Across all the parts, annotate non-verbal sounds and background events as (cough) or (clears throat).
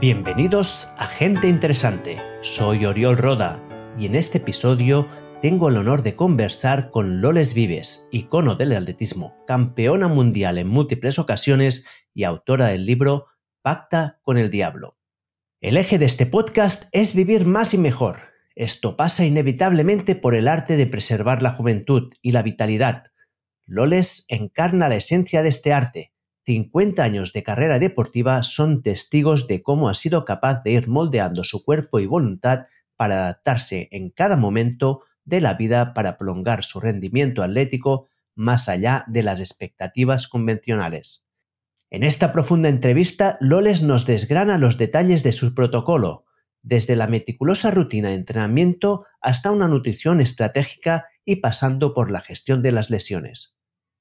Bienvenidos a Gente Interesante. Soy Oriol Roda y en este episodio tengo el honor de conversar con Loles Vives, icono del atletismo, campeona mundial en múltiples ocasiones y autora del libro Pacta con el Diablo. El eje de este podcast es vivir más y mejor. Esto pasa inevitablemente por el arte de preservar la juventud y la vitalidad. Loles encarna la esencia de este arte 50 años de carrera deportiva son testigos de cómo ha sido capaz de ir moldeando su cuerpo y voluntad para adaptarse en cada momento de la vida para prolongar su rendimiento atlético más allá de las expectativas convencionales. En esta profunda entrevista, Loles nos desgrana los detalles de su protocolo, desde la meticulosa rutina de entrenamiento hasta una nutrición estratégica y pasando por la gestión de las lesiones.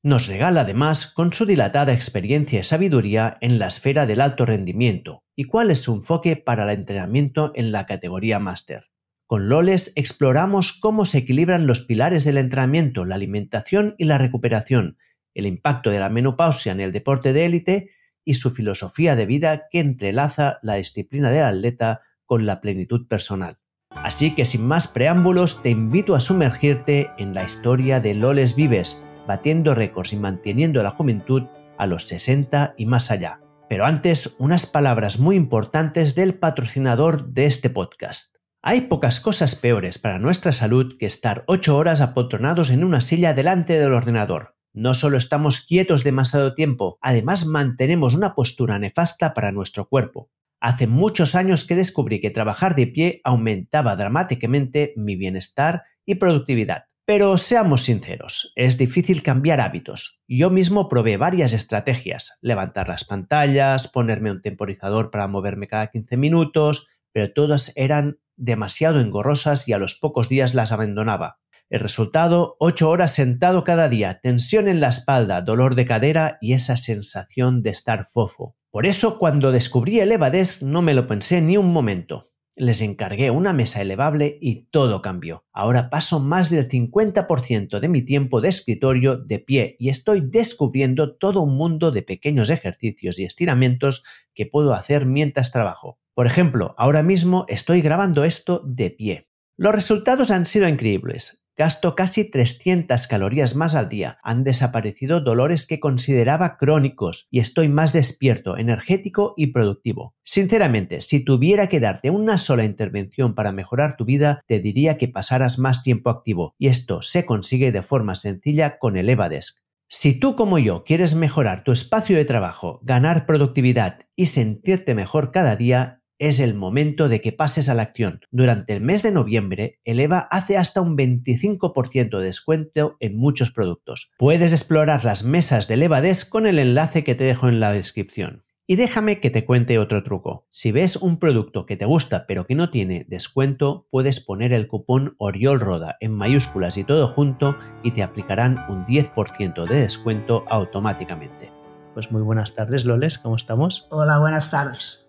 Nos regala además con su dilatada experiencia y sabiduría en la esfera del alto rendimiento y cuál es su enfoque para el entrenamiento en la categoría máster. Con Loles exploramos cómo se equilibran los pilares del entrenamiento, la alimentación y la recuperación, el impacto de la menopausia en el deporte de élite y su filosofía de vida que entrelaza la disciplina del atleta con la plenitud personal. Así que sin más preámbulos te invito a sumergirte en la historia de Loles Vives, batiendo récords y manteniendo la juventud a los 60 y más allá. Pero antes, unas palabras muy importantes del patrocinador de este podcast. Hay pocas cosas peores para nuestra salud que estar 8 horas apotronados en una silla delante del ordenador. No solo estamos quietos demasiado tiempo, además mantenemos una postura nefasta para nuestro cuerpo. Hace muchos años que descubrí que trabajar de pie aumentaba dramáticamente mi bienestar y productividad. Pero seamos sinceros, es difícil cambiar hábitos. Yo mismo probé varias estrategias, levantar las pantallas, ponerme un temporizador para moverme cada 15 minutos, pero todas eran demasiado engorrosas y a los pocos días las abandonaba. El resultado, 8 horas sentado cada día, tensión en la espalda, dolor de cadera y esa sensación de estar fofo. Por eso cuando descubrí el Evades no me lo pensé ni un momento. Les encargué una mesa elevable y todo cambió. Ahora paso más del 50% de mi tiempo de escritorio de pie y estoy descubriendo todo un mundo de pequeños ejercicios y estiramientos que puedo hacer mientras trabajo. Por ejemplo, ahora mismo estoy grabando esto de pie. Los resultados han sido increíbles. Gasto casi 300 calorías más al día. Han desaparecido dolores que consideraba crónicos y estoy más despierto, energético y productivo. Sinceramente, si tuviera que darte una sola intervención para mejorar tu vida, te diría que pasaras más tiempo activo y esto se consigue de forma sencilla con el Evadesk. Si tú como yo quieres mejorar tu espacio de trabajo, ganar productividad y sentirte mejor cada día, es el momento de que pases a la acción. Durante el mes de noviembre, Eleva hace hasta un 25% de descuento en muchos productos. Puedes explorar las mesas de Elevades con el enlace que te dejo en la descripción. Y déjame que te cuente otro truco. Si ves un producto que te gusta pero que no tiene descuento, puedes poner el cupón OriolRoda en mayúsculas y todo junto y te aplicarán un 10% de descuento automáticamente. Pues muy buenas tardes, Loles, ¿cómo estamos? Hola, buenas tardes.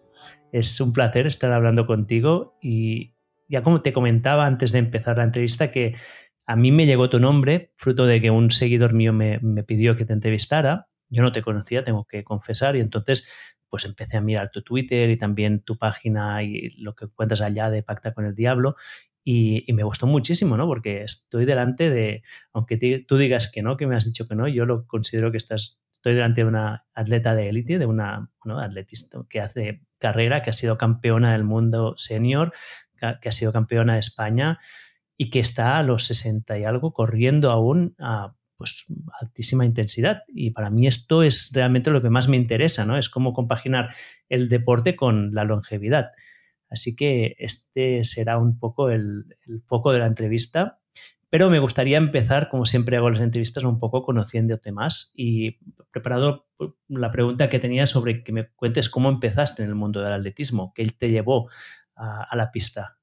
Es un placer estar hablando contigo y ya como te comentaba antes de empezar la entrevista que a mí me llegó tu nombre fruto de que un seguidor mío me, pidió que te entrevistara. Yo no te conocía, tengo que confesar, y entonces pues empecé a mirar tu Twitter y también tu página y lo que cuentas allá de Pacta con el Diablo y, me gustó muchísimo, ¿no? Porque estoy delante de, aunque tú digas que no, que me has dicho que no, yo lo considero que estás estoy delante de una atleta de élite, de una atletista que hace carrera, que ha sido campeona del mundo senior, que ha sido campeona de España y que está a los 60 y algo corriendo aún a pues, altísima intensidad. Y para mí esto es realmente lo que más me interesa, ¿no? Es cómo compaginar el deporte con la longevidad. Así que este será un poco el foco de la entrevista pero me gustaría empezar, como siempre hago las entrevistas, un poco conociéndote más y preparado la pregunta que tenía sobre que me cuentes cómo empezaste en el mundo del atletismo, qué te llevó a, la pista.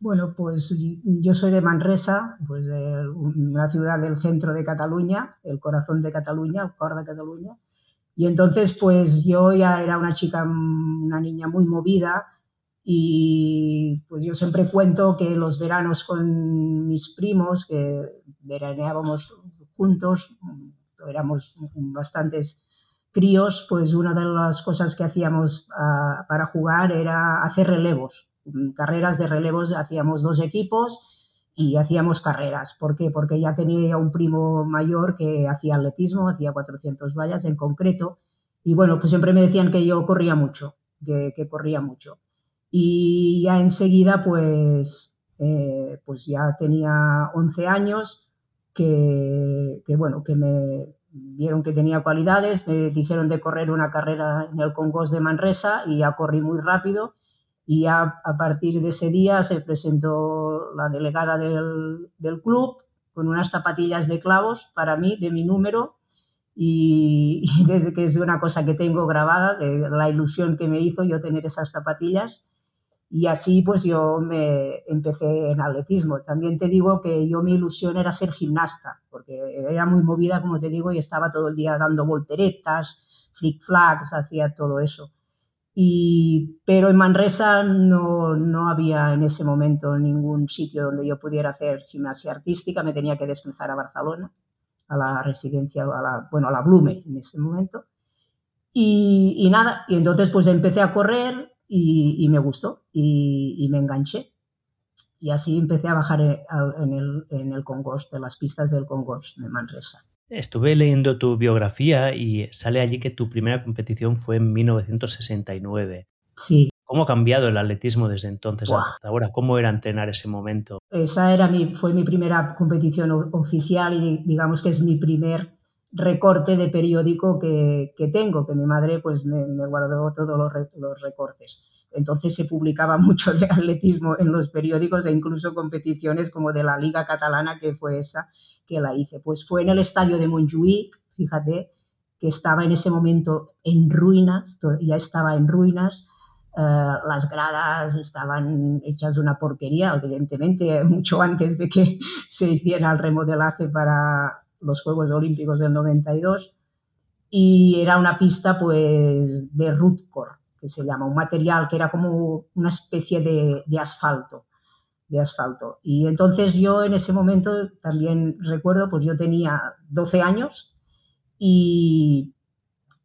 Bueno, pues yo soy de Manresa, pues de una ciudad del centro de Cataluña, el corazón de Cataluña, el cor de Cataluña. Y entonces, pues yo ya era una chica, una niña muy movida, y pues yo siempre cuento que los veranos con mis primos, que veraneábamos juntos, éramos bastantes críos, pues una de las cosas que hacíamos ah, para jugar era hacer relevos, carreras de relevos, hacíamos dos equipos y hacíamos carreras. ¿Por qué? Porque ya tenía un primo mayor que hacía atletismo, hacía 400 vallas en concreto, y bueno, pues siempre me decían que yo corría mucho, que, corría mucho. Y ya enseguida, pues, eh, pues ya tenía 11 años, que, que bueno, que me, vieron que tenía cualidades, me dijeron de correr una carrera en el Congos de Manresa y ya corrí muy rápido y ya a partir de ese día se presentó la delegada del, club con unas zapatillas de clavos para mí, de mi número, y, desde que es una cosa que tengo grabada, de la ilusión que me hizo yo tener esas zapatillas. Y así pues yo me empecé en atletismo. También te digo que yo mi ilusión era ser gimnasta, porque era muy movida, como te digo, y estaba todo el día dando volteretas, flick-flacks, hacía todo eso. Y, pero en Manresa no, no, había en ese momento ningún sitio donde yo pudiera hacer gimnasia artística, me tenía que desplazar a Barcelona, a la residencia, a la, bueno, a la Blume en ese momento. Y, y nada, y entonces pues empecé a correr, y, me gustó y, me enganché. Y así empecé a bajar en el, en el Congos, de las pistas del Congos de Manresa. Estuve leyendo tu biografía y sale allí que tu primera competición fue en 1969. Sí. ¿Cómo ha cambiado el atletismo desde entonces hasta ahora? ¿Cómo era entrenar ese momento? Esa era mi, fue mi primera competición oficial y digamos que es mi primer recorte de periódico que, tengo, que mi madre pues me, guardó todos los, recortes. Entonces se publicaba (laughs) mucho de atletismo en los periódicos e incluso competiciones como de la Liga Catalana, que fue esa que la hice. Pues fue en el estadio de Montjuïc, fíjate, que estaba en ese momento en ruinas, ya estaba en ruinas, eh, las gradas estaban hechas una porquería, evidentemente, (laughs) mucho antes de que se hiciera el remodelaje para, los Juegos Olímpicos del 92 y era una pista pues de rootcore, que se llama, un material que era como una especie de, de asfalto, de asfalto. Y entonces yo en ese momento también recuerdo, pues yo tenía 12 años y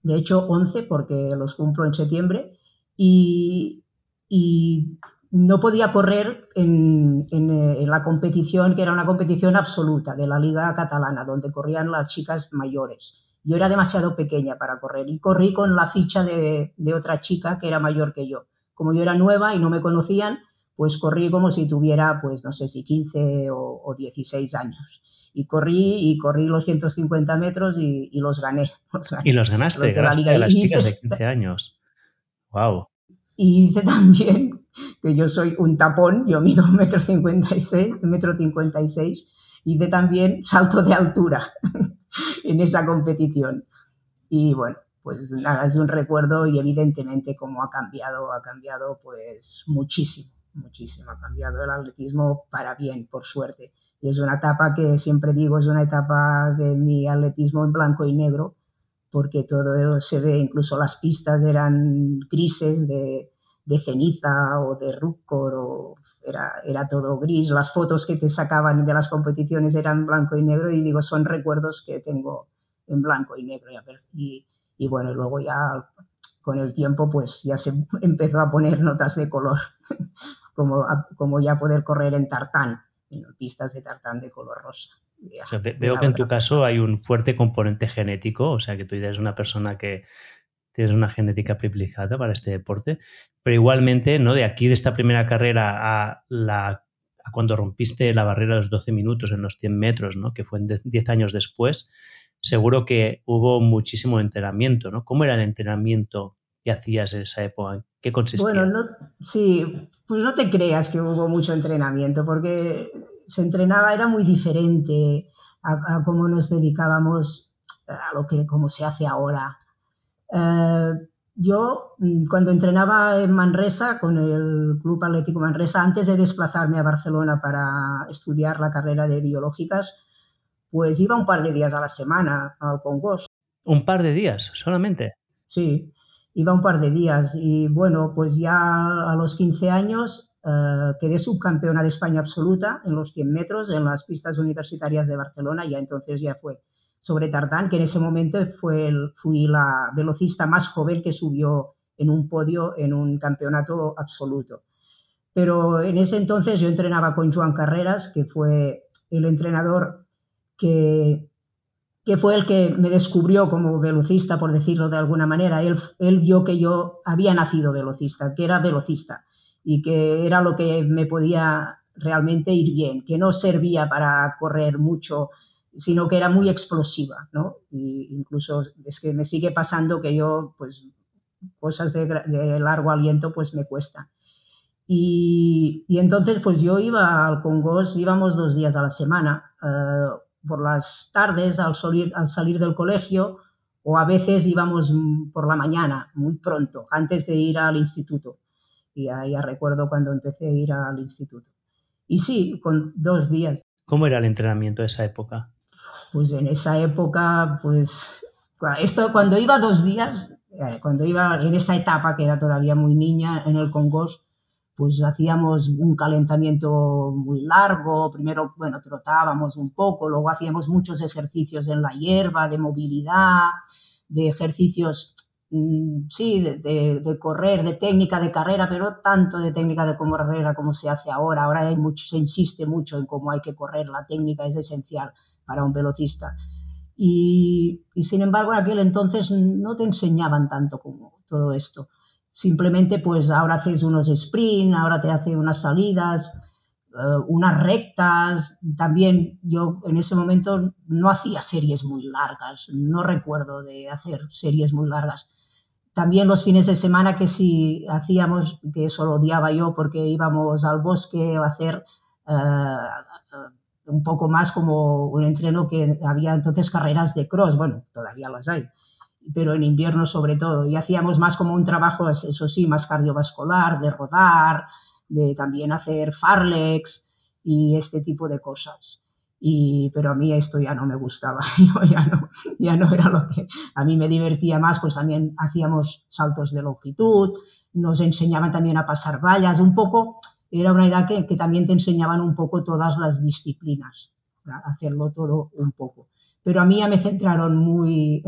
de hecho 11 porque los cumplo en septiembre y, y no podía correr eh, en, la competición, que era una competición absoluta de la Liga Catalana, donde corrían las chicas mayores. Yo era demasiado pequeña para correr y corrí con la ficha de, otra chica que era mayor que yo. Como yo era nueva y no me conocían, pues corrí como si tuviera, pues no sé si 15 o, 16 años. Y corrí y corrí los 150 metros y, (laughs) los, gané, Y los ganaste, gracias a las chicas de 15 años. Wow. Y hice también que yo soy un tapón, yo mido un metro cincuenta y seis, metro cincuenta y seis, hice también salto de altura (laughs) en esa competición. Y bueno, pues nada, es un recuerdo y evidentemente cómo ha cambiado, ha cambiado pues muchísimo, muchísimo, ha cambiado el atletismo para bien, por suerte. Y es una etapa que siempre digo, es una etapa de mi atletismo en blanco y negro, porque todo se ve, incluso las pistas eran grises de, de ceniza o de rucor o era, era todo gris. Las fotos que te sacaban de las competiciones eran blanco y negro y digo, son recuerdos que tengo en blanco y negro. Y, y bueno, luego ya con el tiempo pues ya se empezó a poner notas de color, (laughs) como, como ya poder correr en tartán, en pistas de tartán de color rosa. veo que en tu caso hay un fuerte componente genético, o sea que tú eres una persona que tienes una genética privilegiada para este deporte, pero igualmente, ¿no? De aquí, de esta primera carrera a, la, cuando rompiste la barrera de los 12 minutos en los 100 metros, ¿no? Que fue 10 años después, seguro que hubo muchísimo entrenamiento, ¿no? ¿Cómo era el entrenamiento que hacías en esa época? ¿Qué consistía? Bueno, no, sí, pues no te creas que hubo mucho entrenamiento, porque se entrenaba, era muy diferente a, a cómo nos dedicábamos a lo que como se hace ahora. Eh, yo, mm, cuando entrenaba en Manresa, con el Club Atlético Manresa, antes de desplazarme a Barcelona para estudiar la carrera de biológicas, pues iba un par de días a la semana al Congos. ¿Un par de días solamente? Sí, iba un par de días. Y bueno, pues ya a los 15 años eh, quedé subcampeona de España absoluta en los 100 metros en las pistas universitarias de Barcelona. Ya entonces ya fue sobre tartán, que en ese momento fue fui la velocista más joven que subió en un podio en un campeonato absoluto. Pero en ese entonces yo entrenaba con Joan Carreras, que fue el entrenador que, que fue el que me descubrió como velocista, por decirlo de alguna manera. Él, él vio que yo había nacido velocista, que era velocista y que era lo que me podía realmente ir bien, que no servía para correr mucho, sino que era muy explosiva, ¿no? Y incluso es que me sigue pasando que yo, pues, cosas de, largo aliento, pues me cuesta. Y, entonces, pues yo iba al Congos, íbamos dos días a la semana, eh, por las tardes al salir, al salir del colegio, o a veces íbamos por la mañana, muy pronto, antes de ir al instituto. Y ya recuerdo cuando empecé a ir al instituto. Y sí, con dos días. ¿Cómo era el entrenamiento de esa época? Pues en esa época, pues esto cuando iba dos días, eh, cuando iba en esa etapa que era todavía muy niña en el Congos, pues hacíamos un calentamiento muy largo, primero, bueno, trotábamos un poco, luego hacíamos muchos ejercicios en la hierba, de movilidad, de ejercicios sí, de, correr, de técnica de carrera, pero tanto de técnica de carrera como se hace ahora. Ahora se insiste mucho en cómo hay que correr, la técnica es esencial para un velocista. Y, sin embargo, en aquel entonces no te enseñaban tanto como todo esto. Simplemente, pues ahora haces unos sprint, ahora te hace unas salidas, eh, unas rectas. También yo en ese momento no hacía series muy largas, no recuerdo de hacer series muy largas. También los fines de semana que sí hacíamos, que eso lo odiaba yo porque íbamos al bosque a hacer eh, un poco más como un entreno que había entonces carreras de cross, bueno, todavía las hay, pero en invierno sobre todo. Y hacíamos más como un trabajo, eso sí, más cardiovascular, de rodar, de también hacer farlex y este tipo de cosas. Y, pero a mí esto ya no me gustaba, (laughs) ya no, ya no era lo que a mí me divertía más, pues también hacíamos saltos de longitud, nos enseñaban también a pasar vallas, un poco, era una edad que, que también te enseñaban un poco todas las disciplinas, hacerlo todo un poco. Pero a mí ya me centraron muy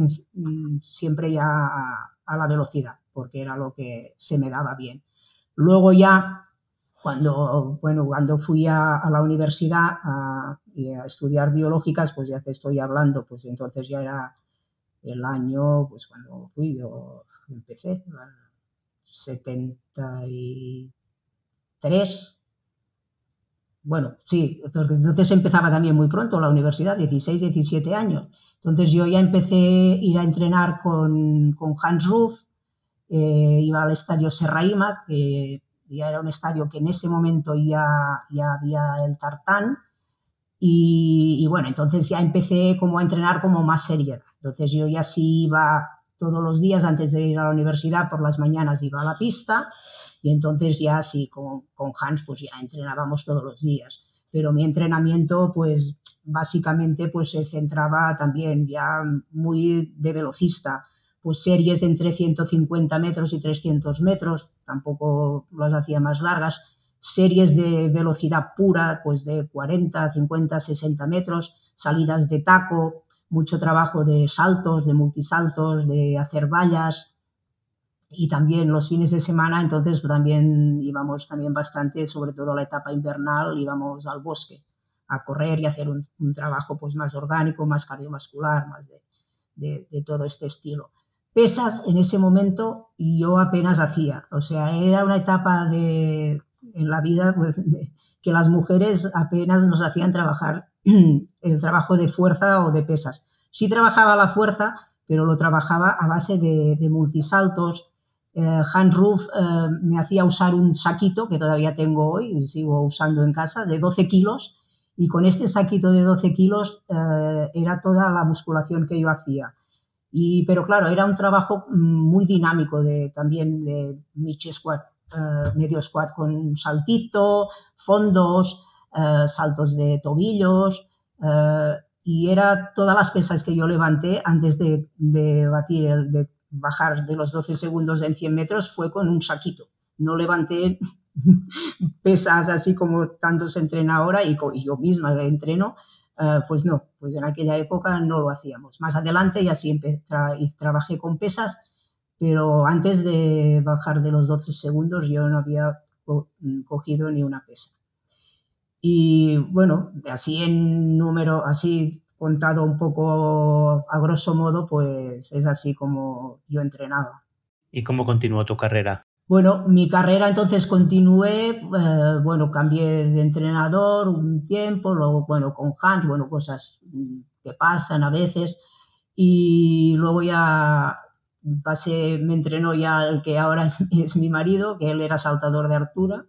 siempre ya a la velocidad, porque era lo que se me daba bien. Luego ya cuando, bueno, cuando fui a, la universidad a, estudiar biológicas, pues ya te estoy hablando, pues entonces ya era el año, pues cuando fui, yo empecé, 73. Bueno, sí, porque entonces empezaba también muy pronto la universidad, 16, 17 años. Entonces yo ya empecé a ir a entrenar con, con Hans Ruff, eh, iba al estadio Serraima, que ya era un estadio que en ese momento ya, ya había el tartán. Y, bueno, entonces ya empecé como a entrenar como más seriedad. Entonces yo ya sí iba todos los días antes de ir a la universidad, por las mañanas iba a la pista y entonces ya sí, con, con Hans pues ya entrenábamos todos los días. Pero mi entrenamiento pues básicamente pues se centraba también ya muy de velocista pues series de entre 150 metros y 300 metros, tampoco las hacía más largas, series de velocidad pura, pues de 40, 50, 60 metros, salidas de taco, mucho trabajo de saltos, de multisaltos, de hacer vallas. Y también los fines de semana, entonces también íbamos también bastante, sobre todo la etapa invernal, íbamos al bosque a correr y hacer un, trabajo pues más orgánico, más cardiovascular, más de todo este estilo pesas en ese momento yo apenas hacía. O sea, era una etapa de, en la vida pues, que las mujeres apenas nos hacían trabajar (clears throat) el trabajo de fuerza o de pesas. Sí trabajaba la fuerza, pero lo trabajaba a base de, multisaltos. Eh, Hans Ruff eh, me hacía usar un saquito que todavía tengo hoy y sigo usando en casa de 12 kilos y con este saquito de 12 kilos eh, era toda la musculación que yo hacía pero claro, era un trabajo mm, muy dinámico de, también de squat, eh, medio squat con saltito, fondos, eh, saltos de tobillos. Eh, y era todas las pesas que yo levanté antes de, bajar de los 12 segundos en 100 metros fue con un saquito. No levanté (laughs) pesas así como tanto se ahora y, yo misma entreno eh, pues no, pues en aquella época no lo hacíamos. Más adelante ya siempre trabajé con pesas, pero antes de bajar de los 12 segundos yo no había cogido ni una pesa. Y bueno, así en número, así contado un poco a grosso modo, pues es así como yo entrenaba. ¿Y cómo continuó tu carrera? Bueno, mi carrera entonces continué, eh, bueno, cambié de entrenador un tiempo, luego, bueno, con Hans, bueno, cosas que pasan a veces, y luego ya pasé, me entrenó ya el que ahora (laughs) es, mi marido, que él era saltador de altura,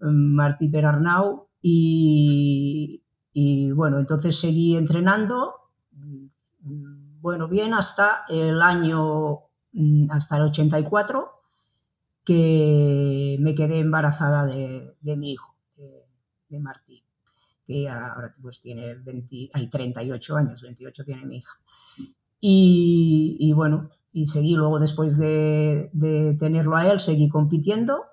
Martí Perarnau, y, bueno, entonces seguí entrenando, bueno, bien hasta el año, hasta el 84, que me quedé embarazada de, mi hijo, de, Martí, que ahora pues tiene 20, hay 38 años, 28 tiene mi hija. Y, bueno, y seguí luego después de, tenerlo a él, seguí compitiendo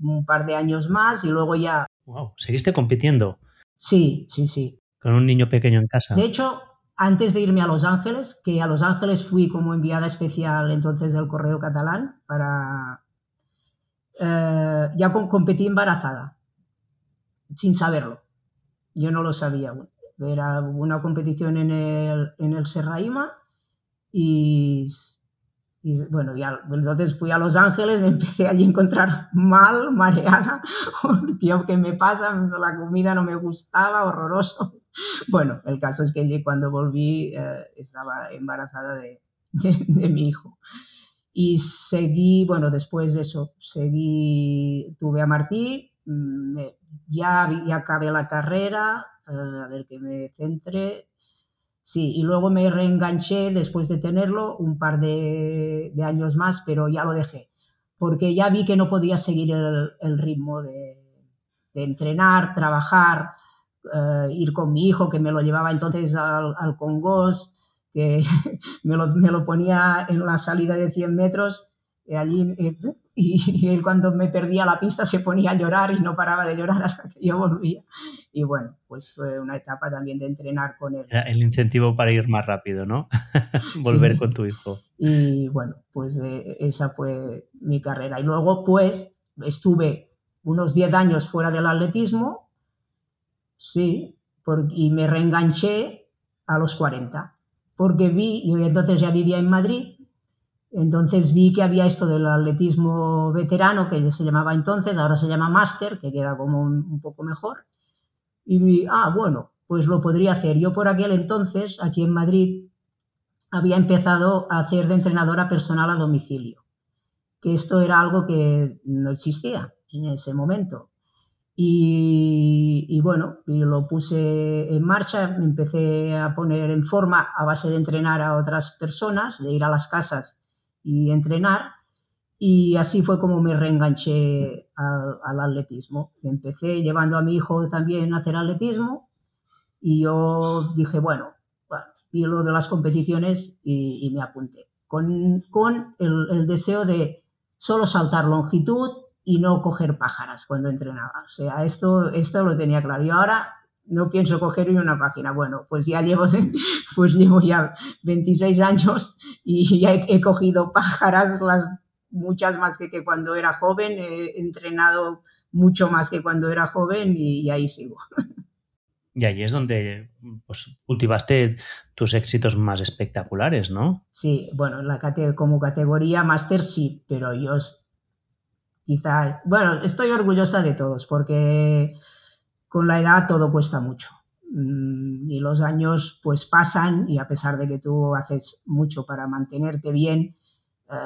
un par de años más y luego ya... ¡Wow! ¿Seguiste compitiendo? Sí, sí, sí. Con un niño pequeño en casa. De hecho, antes de irme a Los Ángeles, que a Los Ángeles fui como enviada especial entonces del Correo Catalán para, eh, ya competí embarazada, sin saberlo. Yo no lo sabía. Era una competición en el, en el Serraima y, bueno, ya, entonces fui a Los Ángeles, me (laughs) empecé allí a encontrar mal, mareada, (laughs) tío, ¿qué me pasa? La comida no me gustaba, horroroso. (laughs) Bueno, el caso es que cuando volví eh, estaba embarazada de, de mi hijo. Y seguí, bueno, después de eso, seguí, tuve a Martí, mm, ya, ya acabé la carrera, eh, a ver que me centre. Sí, y luego me reenganché después de tenerlo un par de, años más, pero ya lo dejé, porque ya vi que no podía seguir el, ritmo de, entrenar, trabajar, eh, ir con mi hijo, que me lo llevaba entonces al, al Congos, que (laughs) me lo, me lo, ponía en la salida de 100 metros eh, allí, eh, (laughs) y, él cuando me perdía la pista se ponía a llorar y no paraba de llorar (laughs) hasta que yo volvía. Y bueno, pues fue una etapa también de entrenar con él. Era el incentivo para ir más rápido, ¿no? Volver con tu hijo. Y bueno, pues eh, esa fue mi carrera. Y luego pues estuve unos 10 años fuera del atletismo, sí, y me reenganché a los 40 porque vi, yo entonces ya vivía en Madrid, entonces vi que había esto del atletismo veterano, que se llamaba entonces, ahora se llama máster, que queda como un, poco mejor, y vi, ah, bueno, pues lo podría hacer. Yo por aquel entonces, aquí en Madrid, había empezado a hacer de entrenadora personal a domicilio, que esto era algo que no existía en ese momento. Y, bueno, y lo puse en marcha, me empecé a poner en forma a base de entrenar a otras personas, de ir a las casas y entrenar. Y así fue como me reenganché al, atletismo. Empecé llevando a mi hijo también a hacer atletismo y yo dije, bueno, vi lo de las competiciones y, me apunté. Con, con el deseo de solo saltar longitud y no coger pájaras cuando entrenaba. O sea, esto, esto lo tenía claro. Y ahora no pienso coger ni una página. Bueno, pues ya llevo, (laughs) pues llevo ya 26 años y ya he, cogido pájaras, las, muchas más que, que, cuando era joven. He entrenado mucho más que cuando era joven y, ahí sigo. (laughs) Y ahí es donde pues, cultivaste tus éxitos más espectaculares, ¿no? Sí, bueno, la como categoría máster sí, pero yo quizás, bueno, estoy orgullosa de todos porque con la edad todo cuesta mucho mm, y los años pues pasan y a pesar de que tú haces mucho para mantenerte bien, eh,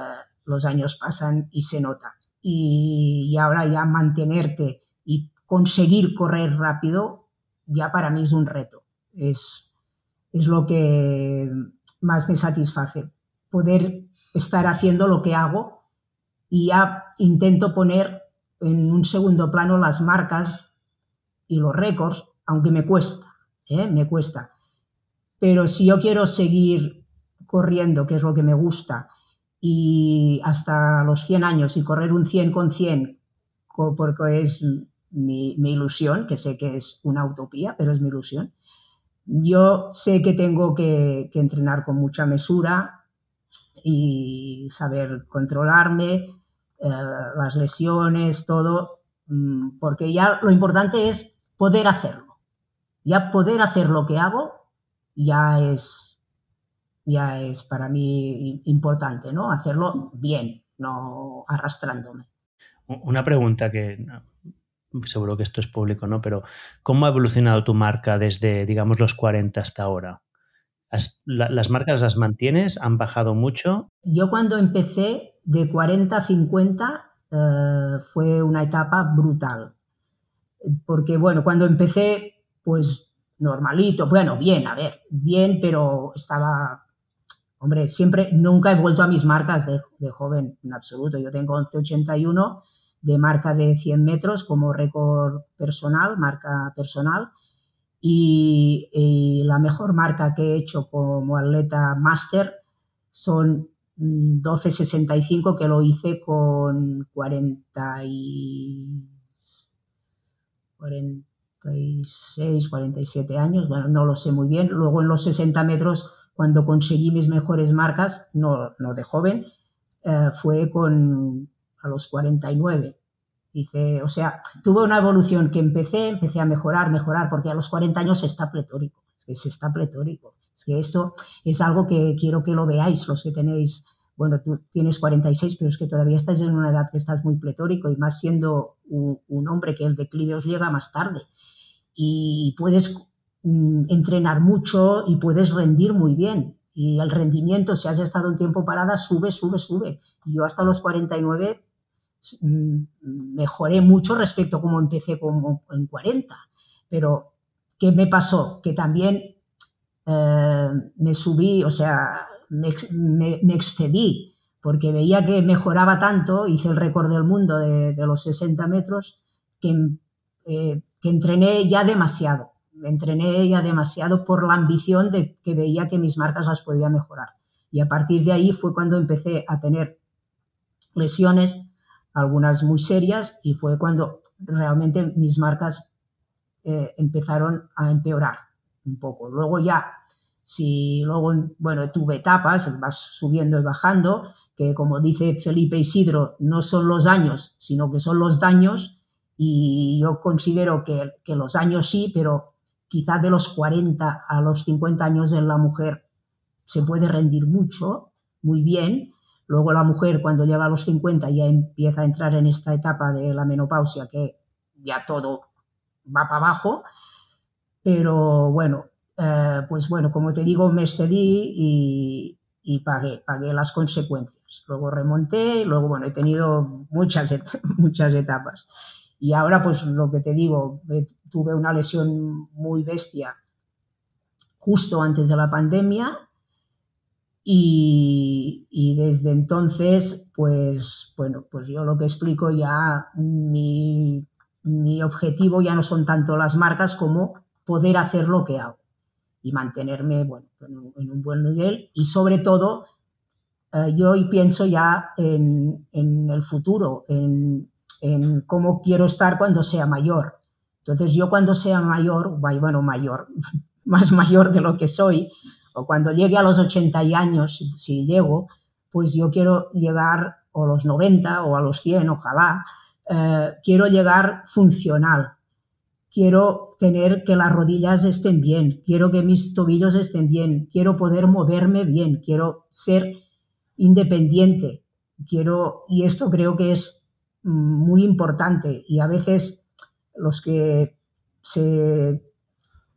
los años pasan y se nota. Y, ahora ya mantenerte y conseguir correr rápido ya para mí es un reto. Es, es lo que más me satisface. Poder estar haciendo lo que hago y ya intento poner en un segundo plano las marcas y los récords, aunque me cuesta, ¿eh? me cuesta. Pero si yo quiero seguir corriendo, que es lo que me gusta, y hasta los 100 años y correr un 100 con 100, porque es mi, ilusión, que sé que es una utopía, pero es mi ilusión, yo sé que tengo que, entrenar con mucha mesura y saber controlarme, eh, las lesiones, todo, mm, porque ya lo importante es poder hacerlo. Ya poder hacer lo que hago ya es, ya es para mí importante, ¿no? Hacerlo bien, no arrastrándome. Una pregunta que seguro que esto es público, ¿no? Pero ¿cómo ha evolucionado tu marca desde, digamos, los 40 hasta ahora? ¿Las marcas las mantienes? ¿Han bajado mucho? Yo cuando empecé de 40 a 50 eh, fue una etapa brutal. Porque, bueno, cuando empecé, pues normalito, bueno, bien, a ver, bien, pero estaba, hombre, siempre, nunca he vuelto a mis marcas de, de joven en absoluto. Yo tengo 1181 de marca de 100 metros como récord personal, marca personal. Y, la mejor marca que he hecho como atleta máster son 12.65 mm, que lo hice con 40 y 46, 47 años, bueno, no lo sé muy bien. Luego en los 60 metros, cuando conseguí mis mejores marcas, no, no de joven, eh, fue con a los 49. Dice, o sea, tuve una evolución que empecé, empecé a mejorar, mejorar, porque a los 40 años está pletórico, se está pletórico. Es que esto es algo que quiero que lo veáis, los que tenéis, bueno, tú tienes 46, pero es que todavía estás en una edad que estás muy pletórico y más siendo un, hombre que el declive os llega más tarde. Y puedes mm, entrenar mucho y puedes rendir muy bien. Y el rendimiento, si has estado un tiempo parada, sube, sube, sube. Yo hasta los 49 Mm, mejoré mucho respecto a cómo empecé como en 40. Pero, ¿qué me pasó? Que también eh, me subí, o sea, me, excedí, porque veía que mejoraba tanto, hice el récord del mundo de, los 60 metros, que, eh, que entrené ya demasiado. Me entrené ya demasiado por la ambición de que veía que mis marcas las podía mejorar. Y a partir de ahí fue cuando empecé a tener lesiones algunas muy serias, y fue cuando realmente mis marcas eh, empezaron a empeorar un poco. Luego ya, si luego, bueno, tuve etapas, vas subiendo y bajando, que como dice Felipe Isidro, no son los años, sino que son los daños, y yo considero que, que los años sí, pero quizá de los 40 a los 50 años en la mujer se puede rendir mucho, muy bien, Luego la mujer cuando llega a los 50 ya empieza a entrar en esta etapa de la menopausia que ya todo va para abajo. Pero bueno, eh, pues bueno, como te digo, me excedí y, pagué, pagué las consecuencias. Luego remonté y luego, bueno, he tenido muchas, (laughs) muchas etapas. Y ahora, pues lo que te digo, tuve una lesión muy bestia justo antes de la pandemia y, desde entonces, pues bueno, pues yo lo que explico ya, mi, objetivo ya no son tanto las marcas como poder hacer lo que hago y mantenerme bueno, en, un buen nivel y sobre todo eh, yo hoy pienso ya en, el futuro, en, en, cómo quiero estar cuando sea mayor. Entonces yo cuando sea mayor, bueno, mayor, (laughs) más mayor de lo que soy, o cuando llegue a los 80 años, si llego, pues yo quiero llegar a los 90 o a los 100, ojalá, eh, quiero llegar funcional. Quiero tener que las rodillas estén bien, quiero que mis tobillos estén bien, quiero poder moverme bien, quiero ser independiente, quiero, y esto creo que es muy importante. Y a veces los que se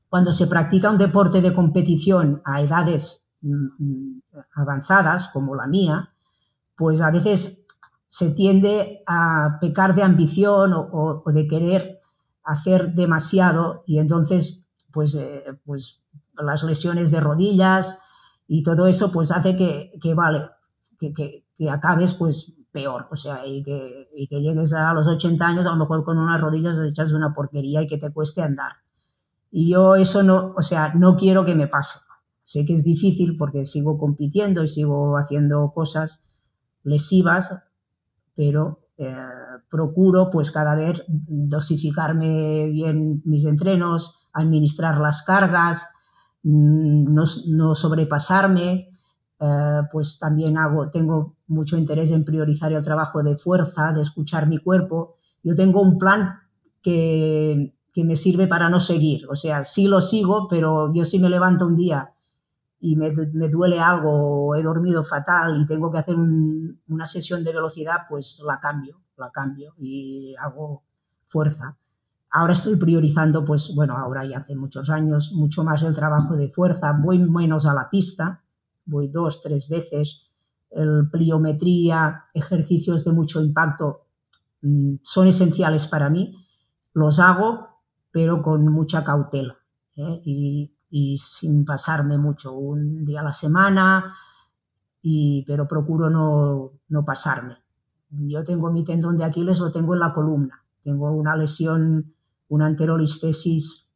cuando se practica un deporte de competición a edades mm, mm, avanzadas, como la mía, pues a veces se tiende a pecar de ambición o, de querer hacer demasiado y entonces pues, eh, pues las lesiones de rodillas y todo eso pues hace que, vale, que, acabes pues peor, o sea, y que, y que llegues a los 80 años a lo mejor con unas rodillas hechas de una porquería y que te cueste andar. Y yo eso no, o sea, no quiero que me pase. Sé que es difícil porque sigo compitiendo y sigo haciendo cosas lesivas, pero eh, procuro pues cada vez dosificarme bien mis entrenos, administrar las cargas, mm, no, sobrepasarme, eh, pues también hago, tengo mucho interés en priorizar el trabajo de fuerza, de escuchar mi cuerpo. Yo tengo un plan que, que me sirve para no seguir, o sea, sí lo sigo, pero yo sí me levanto un día y me, duele algo he dormido fatal y tengo que hacer una sesión de velocidad, pues la cambio, la cambio y hago fuerza. Ahora estoy priorizando, pues bueno, ahora ya hace muchos años, mucho más el trabajo de fuerza, voy menos a la pista, voy dos, tres veces, el pliometría, ejercicios de mucho impacto mm, son esenciales para mí, los hago, pero con mucha cautela. ¿eh? Y y sin pasarme mucho, un día a la semana, y, pero procuro no, no pasarme. Yo tengo mi tendón de Aquiles, lo tengo en la columna. Tengo una lesión, una anterolistesis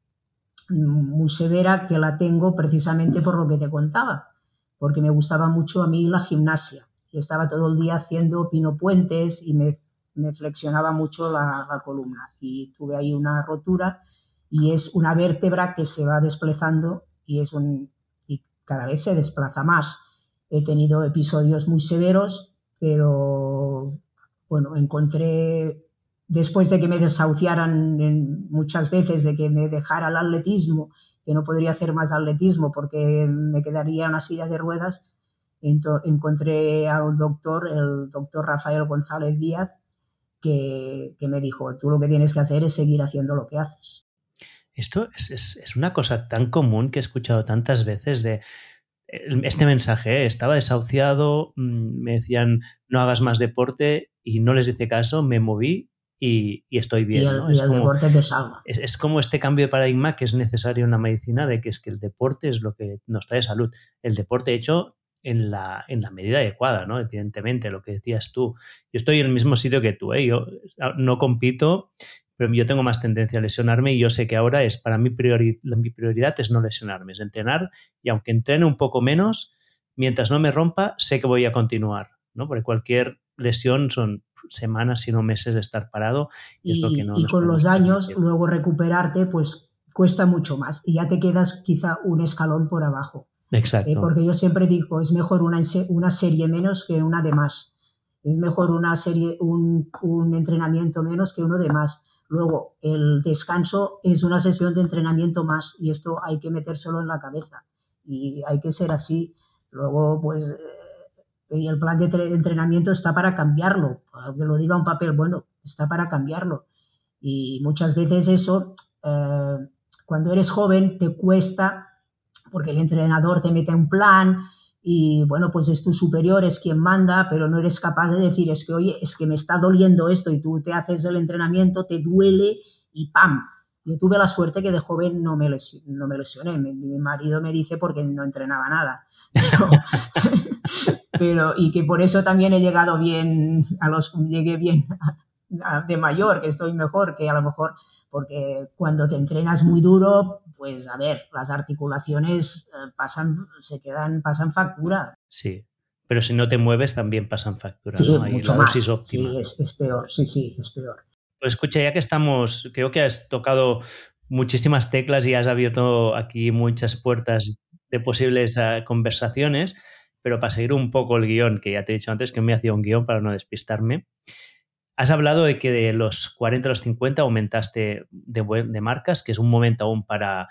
muy severa que la tengo precisamente por lo que te contaba, porque me gustaba mucho a mí la gimnasia. Y estaba todo el día haciendo pinopuentes y me, me flexionaba mucho la, la columna. Y tuve ahí una rotura y es una vértebra que se va desplazando y es un y cada vez se desplaza más. He tenido episodios muy severos, pero bueno, encontré después de que me desahuciaran muchas veces, de que me dejara el atletismo, que no podría hacer más atletismo porque me quedaría en una silla de ruedas, encontré a un doctor, el doctor Rafael González Díaz, que, que me dijo, tú lo que tienes que hacer es seguir haciendo lo que haces. Esto es, una cosa tan común que he escuchado tantas veces de este mensaje, ¿eh? estaba desahuciado, mm, me decían no hagas más deporte y no les hice caso, me moví y, estoy bien. es, como, Es, como este cambio de paradigma que es necesario en la medicina de que es que el deporte es lo que nos trae salud. El deporte hecho en la, en la medida adecuada, ¿no? Evidentemente, lo que decías tú. Yo estoy en el mismo sitio que tú, ¿eh? Yo ah, no compito, pero yo tengo más tendencia a lesionarme y yo sé que ahora es para mí mi prioridad es no lesionarme, es entrenar y aunque entrene un poco menos, mientras no me rompa, sé que voy a continuar, ¿no? Porque cualquier lesión son semanas, si no meses de estar parado y, es lo que no. Y con los años, luego recuperarte, pues cuesta mucho más y ya te quedas quizá un escalón por abajo. Exacto. Eh, porque yo siempre digo, es mejor una, una serie menos que una de más. Es mejor una serie, un, un entrenamiento menos que uno de más Luego, el descanso es una sesión de entrenamiento más y esto hay que metérselo en la cabeza y hay que ser así. Luego, pues, eh, el plan de entrenamiento está para cambiarlo, aunque lo diga un papel, bueno, está para cambiarlo. Y muchas veces eso, eh, cuando eres joven, te cuesta porque el entrenador te mete un plan, y bueno, pues es tu superior, es quien manda, pero no eres capaz de decir, es que, oye, es que me está doliendo esto y tú te haces el entrenamiento, te duele y ¡pam! Yo tuve la suerte que de joven no me, no me lesioné. Mi, marido me dice porque no entrenaba nada. (laughs) Pero, y que por eso también he llegado bien, a los, llegué bien de mayor, que estoy mejor, que a lo mejor, porque cuando te entrenas muy duro, pues a ver, las articulaciones eh, pasan, se quedan, pasan factura. Sí, pero si no te mueves también pasan factura. Sí, mucho más. Sí, es, peor, sí, sí, es peor. Pues escucha, ya que estamos, creo que has tocado muchísimas teclas y has abierto aquí muchas puertas de posibles ah, conversaciones, pero para seguir un poco el guion, que ya te he dicho antes que me hacía un guion para no despistarme, Has hablado de que de los 40 a los 50 aumentaste de, marcas, que es un momento aún para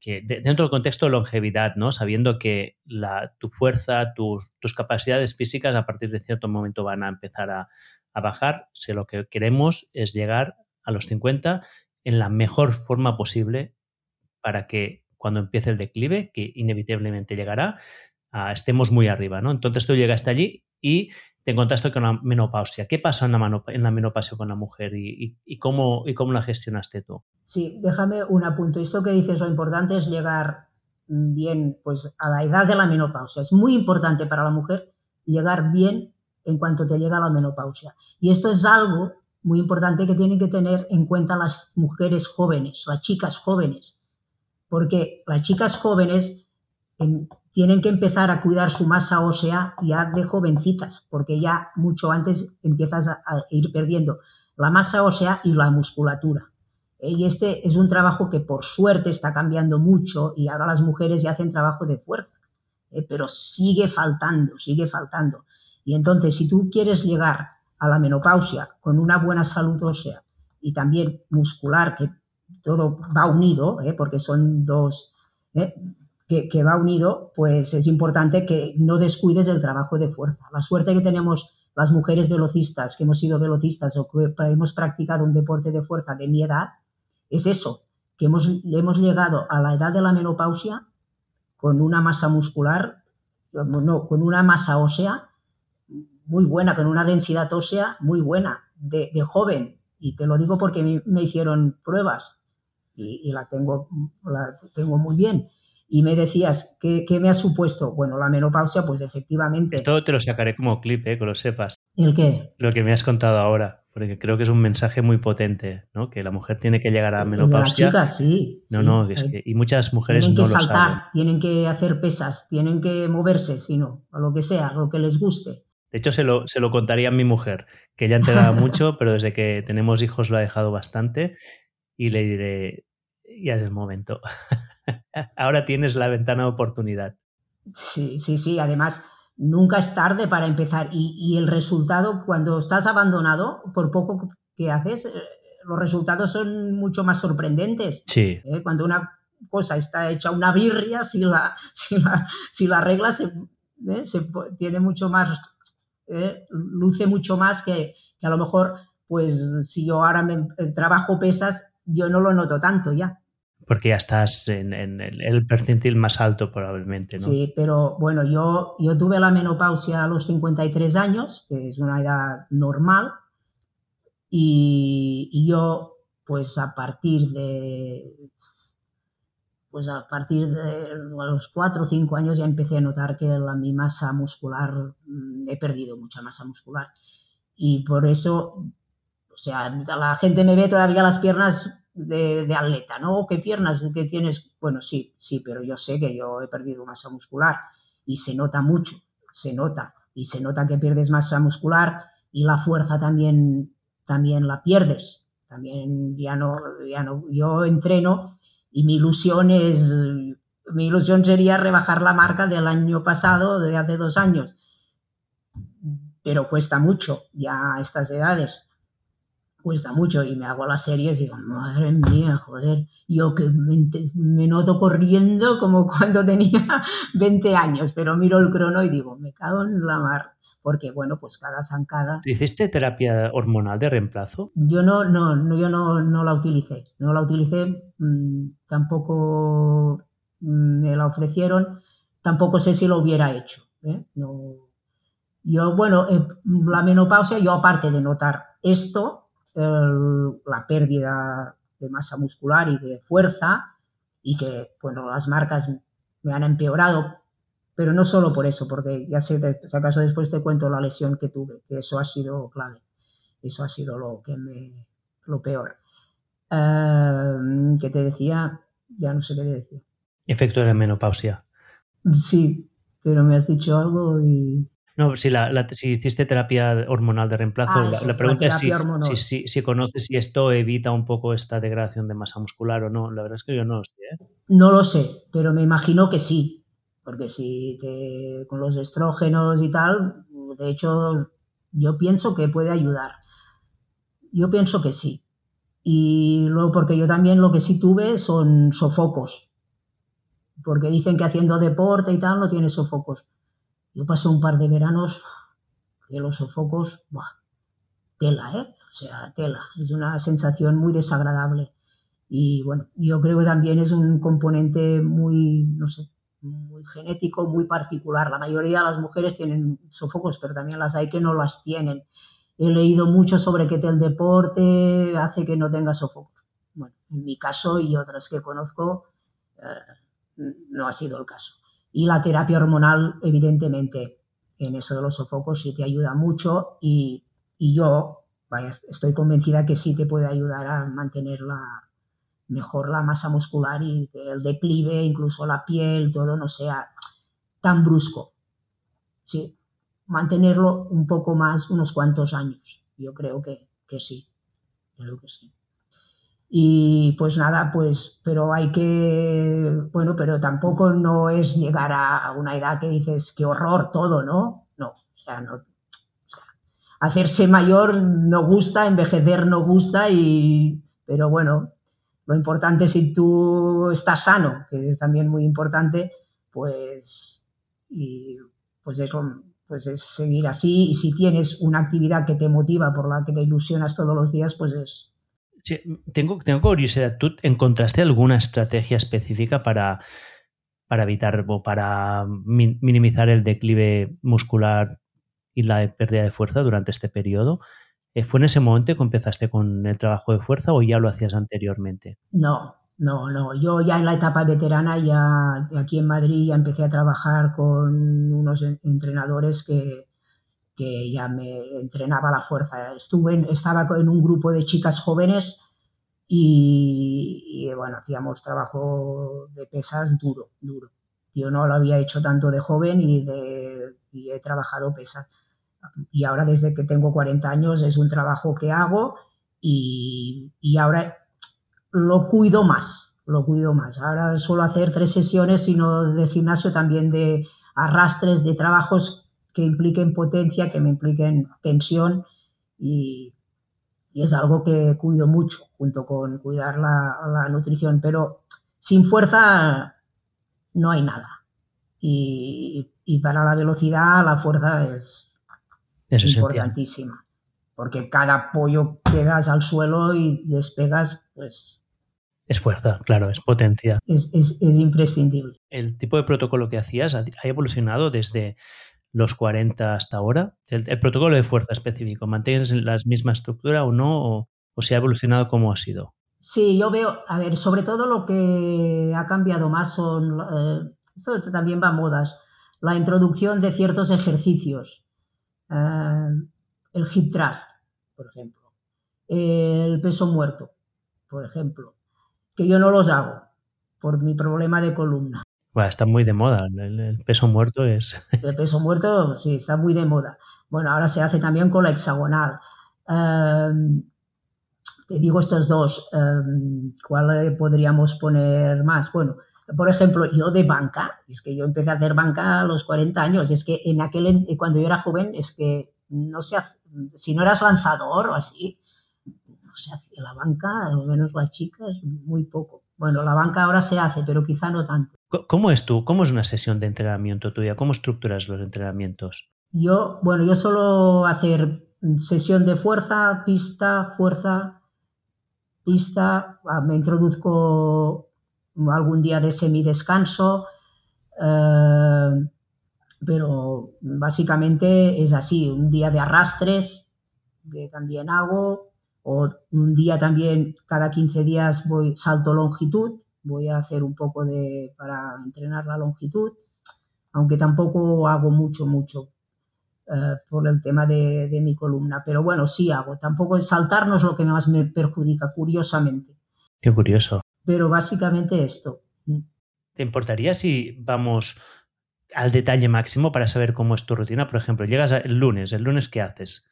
que dentro del contexto de longevidad, ¿no? Sabiendo que la, tu fuerza, tus capacidades físicas a partir de cierto momento van a empezar a, a bajar, si lo que queremos es llegar a los 50 en la mejor forma posible para que cuando empiece el declive, que inevitablemente llegará, estemos muy arriba, ¿no? Entonces tú llegaste allí y te encontraste con la menopausia. ¿Qué pasó en la, en menopausia con la mujer y, cómo, y cómo la gestionaste tú? Sí, déjame un apunto. Esto que dices, lo importante es llegar bien pues, a la edad de la menopausia. Es muy importante para la mujer llegar bien en cuanto te llega la menopausia. Y esto es algo muy importante que tienen que tener en cuenta las mujeres jóvenes, las chicas jóvenes. Porque las chicas jóvenes tienen que empezar a cuidar su masa ósea ya de jovencitas, porque ya mucho antes empiezas a, ir perdiendo la masa ósea y la musculatura. Y este es un trabajo que por suerte está cambiando mucho y ahora las mujeres ya hacen trabajo de fuerza, ¿eh? pero sigue faltando, sigue faltando. Y entonces, si tú quieres llegar a la menopausia con una buena salud ósea y también muscular, que todo va unido, ¿eh? porque son dos, ¿eh? Que, va unido, pues es importante que no descuides el trabajo de fuerza. La suerte que tenemos las mujeres velocistas, que hemos sido velocistas o que hemos practicado un deporte de fuerza de mi edad, es eso, que hemos, hemos llegado a la edad de la menopausia con una masa muscular, no, con una masa ósea muy buena, con una densidad ósea muy buena, de, joven. Y te lo digo porque me, hicieron pruebas y, la, tengo, la tengo muy bien. Y me decías, ¿qué, ¿qué, me ha supuesto? Bueno, la menopausia, pues efectivamente. Esto te lo sacaré como clip, ¿eh? que lo sepas. ¿El qué? Lo que me has contado ahora porque creo que es un mensaje muy potente, ¿no? Que la mujer tiene que llegar a menopausia. La chica, sí. No, no, es que, y muchas mujeres tienen que no saltar, lo saben. Tienen que hacer pesas, tienen que moverse, si no, a lo que sea, a lo que les guste. De hecho, se lo, se lo contaría a mi mujer, que ella entrenaba (laughs) mucho, pero desde que tenemos hijos lo ha dejado bastante y le diré, ya es el momento. (laughs) Ahora tienes la ventana de oportunidad. Sí, sí, sí. Además, nunca es tarde para empezar. Y, el resultado, cuando estás abandonado, por poco que haces, eh, los resultados son mucho más sorprendentes. Sí. ¿Eh? Cuando una cosa está hecha una birria, si la, (laughs) si la, si la regla se, ¿eh? se, tiene mucho más, luce mucho más que, que, a lo mejor, pues si yo ahora me, trabajo pesas, yo no lo noto tanto ya. Porque ya estás en, el percentil más alto probablemente, ¿no? Sí, pero bueno, yo, yo tuve la menopausia a los 53 años, que es una edad normal, y, yo, pues a partir de, pues a partir de los 4 o 5 años ya empecé a notar que la, mi masa muscular, mm, he perdido mucha masa muscular. Y por eso, o sea, la gente me ve todavía las piernas de, atleta, ¿no? ¿Qué piernas que tienes? Bueno, sí, sí, pero yo sé que yo he perdido masa muscular y se nota mucho, se nota, y se nota que pierdes masa muscular y la fuerza también, también la pierdes. También ya no, ya no, yo entreno y mi ilusión es, mi ilusión sería rebajar la marca del año pasado, de hace dos años. Pero cuesta mucho ya a estas edades cuesta mucho y me hago las series y digo, madre mía, joder, yo que me, noto corriendo como (laughs) cuando tenía 20 años, pero miro el crono y digo, me cago en la mar, porque bueno, pues cada zancada. ¿Hiciste terapia hormonal de reemplazo? Yo no, no, no yo no, no la utilicé, no la utilicé, mm, tampoco mm, me la ofrecieron, tampoco sé si lo hubiera hecho, ¿eh? No, yo, bueno, eh, la menopausia, yo aparte de notar esto, la pérdida de masa muscular y de fuerza y que, bueno, las marcas me han empeorado, pero no solo por eso, porque ya sé, si acaso después te cuento la lesión que tuve, que eso ha sido clave, eso ha sido lo que me, lo peor. Eh, que te decía, ya no sé qué decía. Efecto de la menopausia. Sí, pero me has dicho algo y no, si, la, si hiciste terapia hormonal de reemplazo, ah, la, pregunta es si, si, si, conoces si esto evita un poco esta degradación de masa muscular o no. La verdad es que yo no lo sé. ¿eh? No lo sé, pero me imagino que sí, porque si te, con los estrógenos y tal, de hecho, yo pienso que puede ayudar. Yo pienso que sí. Y luego, porque yo también lo que sí tuve son sofocos, porque dicen que haciendo deporte y tal no tiene sofocos yo pasé un par de veranos que los sofocos, tela, ¿eh? O sea, tela. Es una sensación muy desagradable. Y bueno, yo creo que también es un componente muy, no sé, muy genético, muy particular. La mayoría de las mujeres tienen sofocos, pero también las hay que no las tienen. He leído mucho sobre que el deporte hace que no tenga sofocos. Bueno, en mi caso y otras que conozco, eh, no ha sido el caso. Y la terapia hormonal, evidentemente, en eso de los sofocos sí te ayuda mucho y, yo vaya, estoy convencida que sí te puede ayudar a mantener la, mejor la masa muscular y el declive, incluso la piel, todo no sea tan brusco. Sí, mantenerlo un poco más, unos cuantos años. Yo creo que, que sí, creo que sí. Y pues nada, pues, pero hay que, bueno, pero tampoco no es llegar a una edad que dices, qué horror todo, ¿no? No, o sea, no. hacerse mayor no gusta, envejecer no gusta, y, pero bueno, lo importante si tú estás sano, que es también muy importante, pues, y, pues es, pues es seguir así, y si tienes una actividad que te motiva, por la que te ilusionas todos los días, pues es, tengo, tengo curiosidad, ¿tú encontraste alguna estrategia específica para, para evitar o para minimizar el declive muscular y la pérdida de fuerza durante este periodo? Eh, ¿Fue en ese momento que empezaste con el trabajo de fuerza o ya lo hacías anteriormente? No, no, no. Yo ya en la etapa veterana, ya aquí en Madrid, ya empecé a trabajar con unos entrenadores que, que ya me entrenaba la fuerza. Estuve estaba en un grupo de chicas jóvenes y, bueno, hacíamos trabajo de pesas duro, duro. Yo no lo había hecho tanto de joven y, de, y he trabajado pesas. Y ahora desde que tengo 40 años es un trabajo que hago y, y ahora lo cuido más, lo cuido más. Ahora suelo hacer tres sesiones, sino de gimnasio también de arrastres, de trabajos que impliquen potencia, que me impliquen tensión y, es algo que cuido mucho junto con cuidar la, nutrición, pero sin fuerza no hay nada. Y, para la velocidad la fuerza es, importantísima, porque cada pollo que das al suelo y despegas, pues es fuerza, claro, es potencia. Es, es, imprescindible. El tipo de protocolo que hacías ha evolucionado desde los 40 hasta ahora? El, protocolo de fuerza específico, ¿mantienes la misma estructura o no? O, se ha evolucionado como ha sido? Sí, yo veo, a ver, sobre todo lo que ha cambiado más son, eh, esto también va a modas, la introducción de ciertos ejercicios, eh, el hip thrust, por ejemplo, el peso muerto, por ejemplo, que yo no los hago por mi problema de columna. Bueno, está muy de moda. El, peso muerto es. (laughs) El peso muerto, sí, está muy de moda. Bueno, ahora se hace también con la hexagonal. Em, te digo estos dos. Um, ¿Cuál podríamos poner más? Bueno, por ejemplo, yo de banca, es que yo empecé a hacer banca a los 40 años. Es que en aquel, cuando yo era joven, es que no se si no eras lanzador o así, no se hacía la banca, al menos las chicas, muy poco. Bueno, la banca ahora se hace, pero quizá no tanto. ¿Cómo es tú? ¿Cómo es una sesión de entrenamiento tuya? ¿Cómo estructuras los entrenamientos? Yo, bueno, yo suelo hacer sesión de fuerza, pista, fuerza, pista, ah, me introduzco algún día de semidescanso, eh, pero básicamente es así, un día de arrastres, que también hago, o un día también, cada 15 días voy salto longitud, voy a hacer un poco de para entrenar la longitud, aunque tampoco hago mucho, mucho eh, por el tema de, mi columna, pero bueno, sí hago. Tampoco saltar no es lo que más me perjudica, curiosamente. Qué curioso. Pero básicamente esto. ¿Te importaría si vamos al detalle máximo para saber cómo es tu rutina? Por ejemplo, llegas el lunes, ¿el lunes qué haces?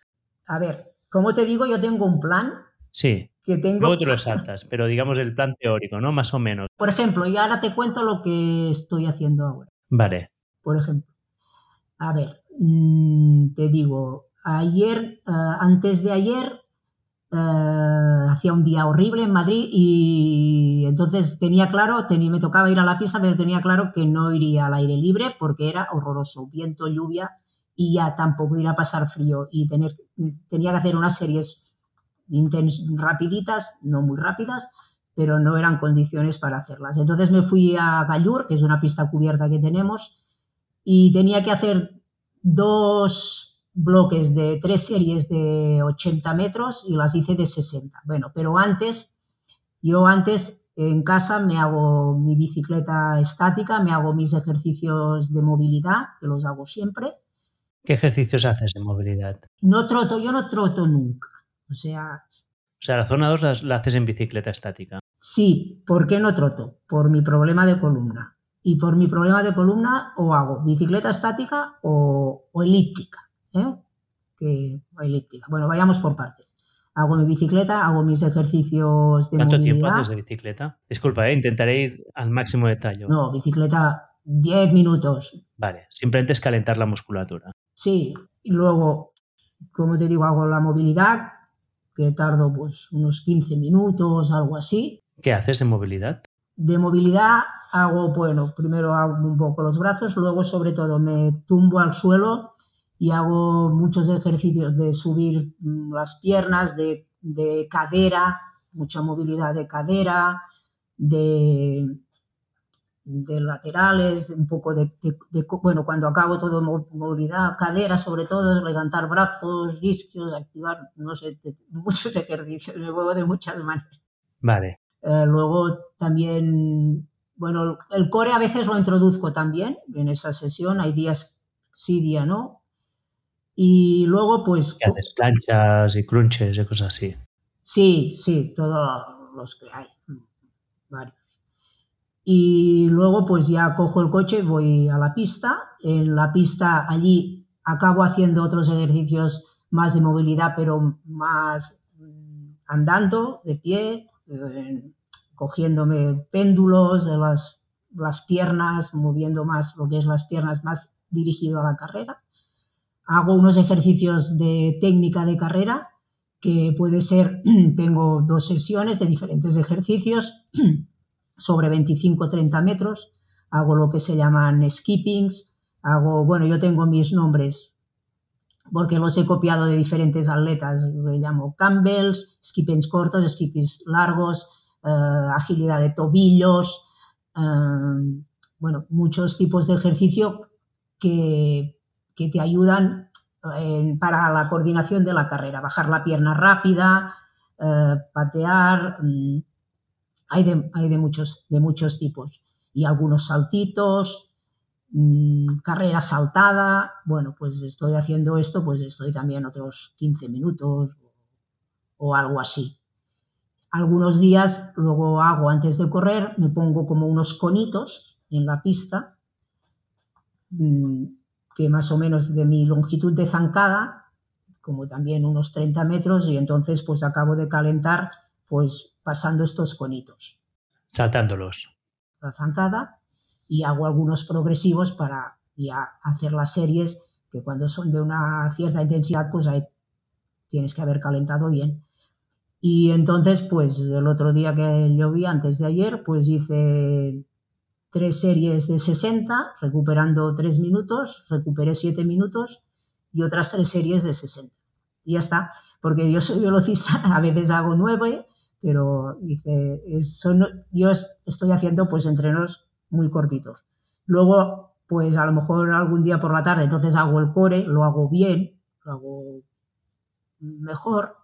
A ver, como te digo, yo tengo un plan. Sí que tengo. Luego te lo saltas, pero digamos el plan teórico, ¿no? Más o menos. Por ejemplo, y ahora te cuento lo que estoy haciendo ahora. Vale. Por ejemplo, a ver, mm, te digo, ayer, eh, antes de ayer, eh, hacía un día horrible en Madrid y entonces tenía claro, tenía, me tocaba ir a la pista, pero tenía claro que no iría al aire libre porque era horroroso, viento, lluvia y ya tampoco ir a pasar frío y tener, tenía que hacer unas series rapiditas, no muy rápidas, pero no eran condiciones para hacerlas. Entonces me fui a Gallur, que es una pista cubierta que tenemos, y tenía que hacer dos bloques de tres series de 80 metros y las hice de 60. Bueno, pero antes, yo antes en casa me hago mi bicicleta estática, me hago mis ejercicios de movilidad, que los hago siempre. ¿Qué ejercicios haces de movilidad? No troto, yo no troto nunca. O sea... O sea, la zona 2 la, haces en bicicleta estática. Sí, ¿por qué no troto? Por mi problema de columna. Y por mi problema de columna o hago bicicleta estática o, elíptica. ¿eh? Que, elíptica. Bueno, vayamos por partes. hago mi bicicleta, hago mis ejercicios de ¿Cuánto tiempo haces de bicicleta? Disculpa, ¿eh? intentaré ir al máximo detalle. No, bicicleta 10 minutos. Vale, simplemente es calentar la musculatura. Sí, y luego, como te digo, hago la movilidad, que tardo pues unos 15 minutos, algo así. ¿Qué haces en movilidad? De movilidad hago, bueno, primero hago un poco los brazos, luego sobre todo me tumbo al suelo y hago muchos ejercicios de subir mm, las piernas, de, cadera, mucha movilidad de cadera, de, de laterales, un poco de, bueno, cuando acabo todo movilidad, cadera sobre todo, levantar brazos, isquios, activar, no sé, muchos (laughs) ejercicios, me muevo de muchas maneras. Vale. Eh, luego también, bueno, el core a veces lo introduzco también en esa sesión, hay días sí, día no. Y luego, pues. ¿Qué haces? Planchas y crunches y cosas así. Sí, sí, todos los que hay. Varios. Y luego, pues ya cojo el coche, voy a la pista. En la pista, allí acabo haciendo otros ejercicios más de movilidad, pero más mm, andando, de pie, cogiéndome péndulos de las, las piernas, moviendo más lo que es las piernas, más dirigido a la carrera. Hago unos ejercicios de técnica de carrera, que puede ser, (clears throat) tengo dos sesiones de diferentes ejercicios (clears throat) sobre 25-30 metros, hago lo que se llaman skippings, hago, bueno, yo tengo mis nombres porque los he copiado de diferentes atletas. Le llamo Campbells, skippings cortos, skippings largos, eh, agilidad de tobillos, eh, bueno, muchos tipos de ejercicio que, que te ayudan eh, para la coordinación de la carrera, bajar la pierna rápida, patear, mm, hay, de, muchos, de muchos tipos. Y algunos saltitos, Mm, carrera saltada, bueno, pues estoy haciendo esto, pues estoy también otros 15 minutos o, algo así. Algunos días luego hago antes de correr, me pongo como unos conitos en la pista, mm, que más o menos de mi longitud de zancada, como también unos 30 metros, y entonces pues acabo de calentar pues pasando estos conitos. Saltándolos. La zancada y hago algunos progresivos para ya hacer las series que cuando son de una cierta intensidad pues ahí tienes que haber calentado bien. Y entonces pues el otro día que lloví antes de ayer pues hice tres series de 60 recuperando tres minutos, recuperé siete minutos y otras tres series de 60. Y ya está, porque yo soy velocista, (laughs) a veces hago nueve, pero dice, yo estoy haciendo pues entrenos muy cortitos. Luego, pues a lo mejor algún día por la tarde, entonces hago el core, lo hago bien, lo hago mejor.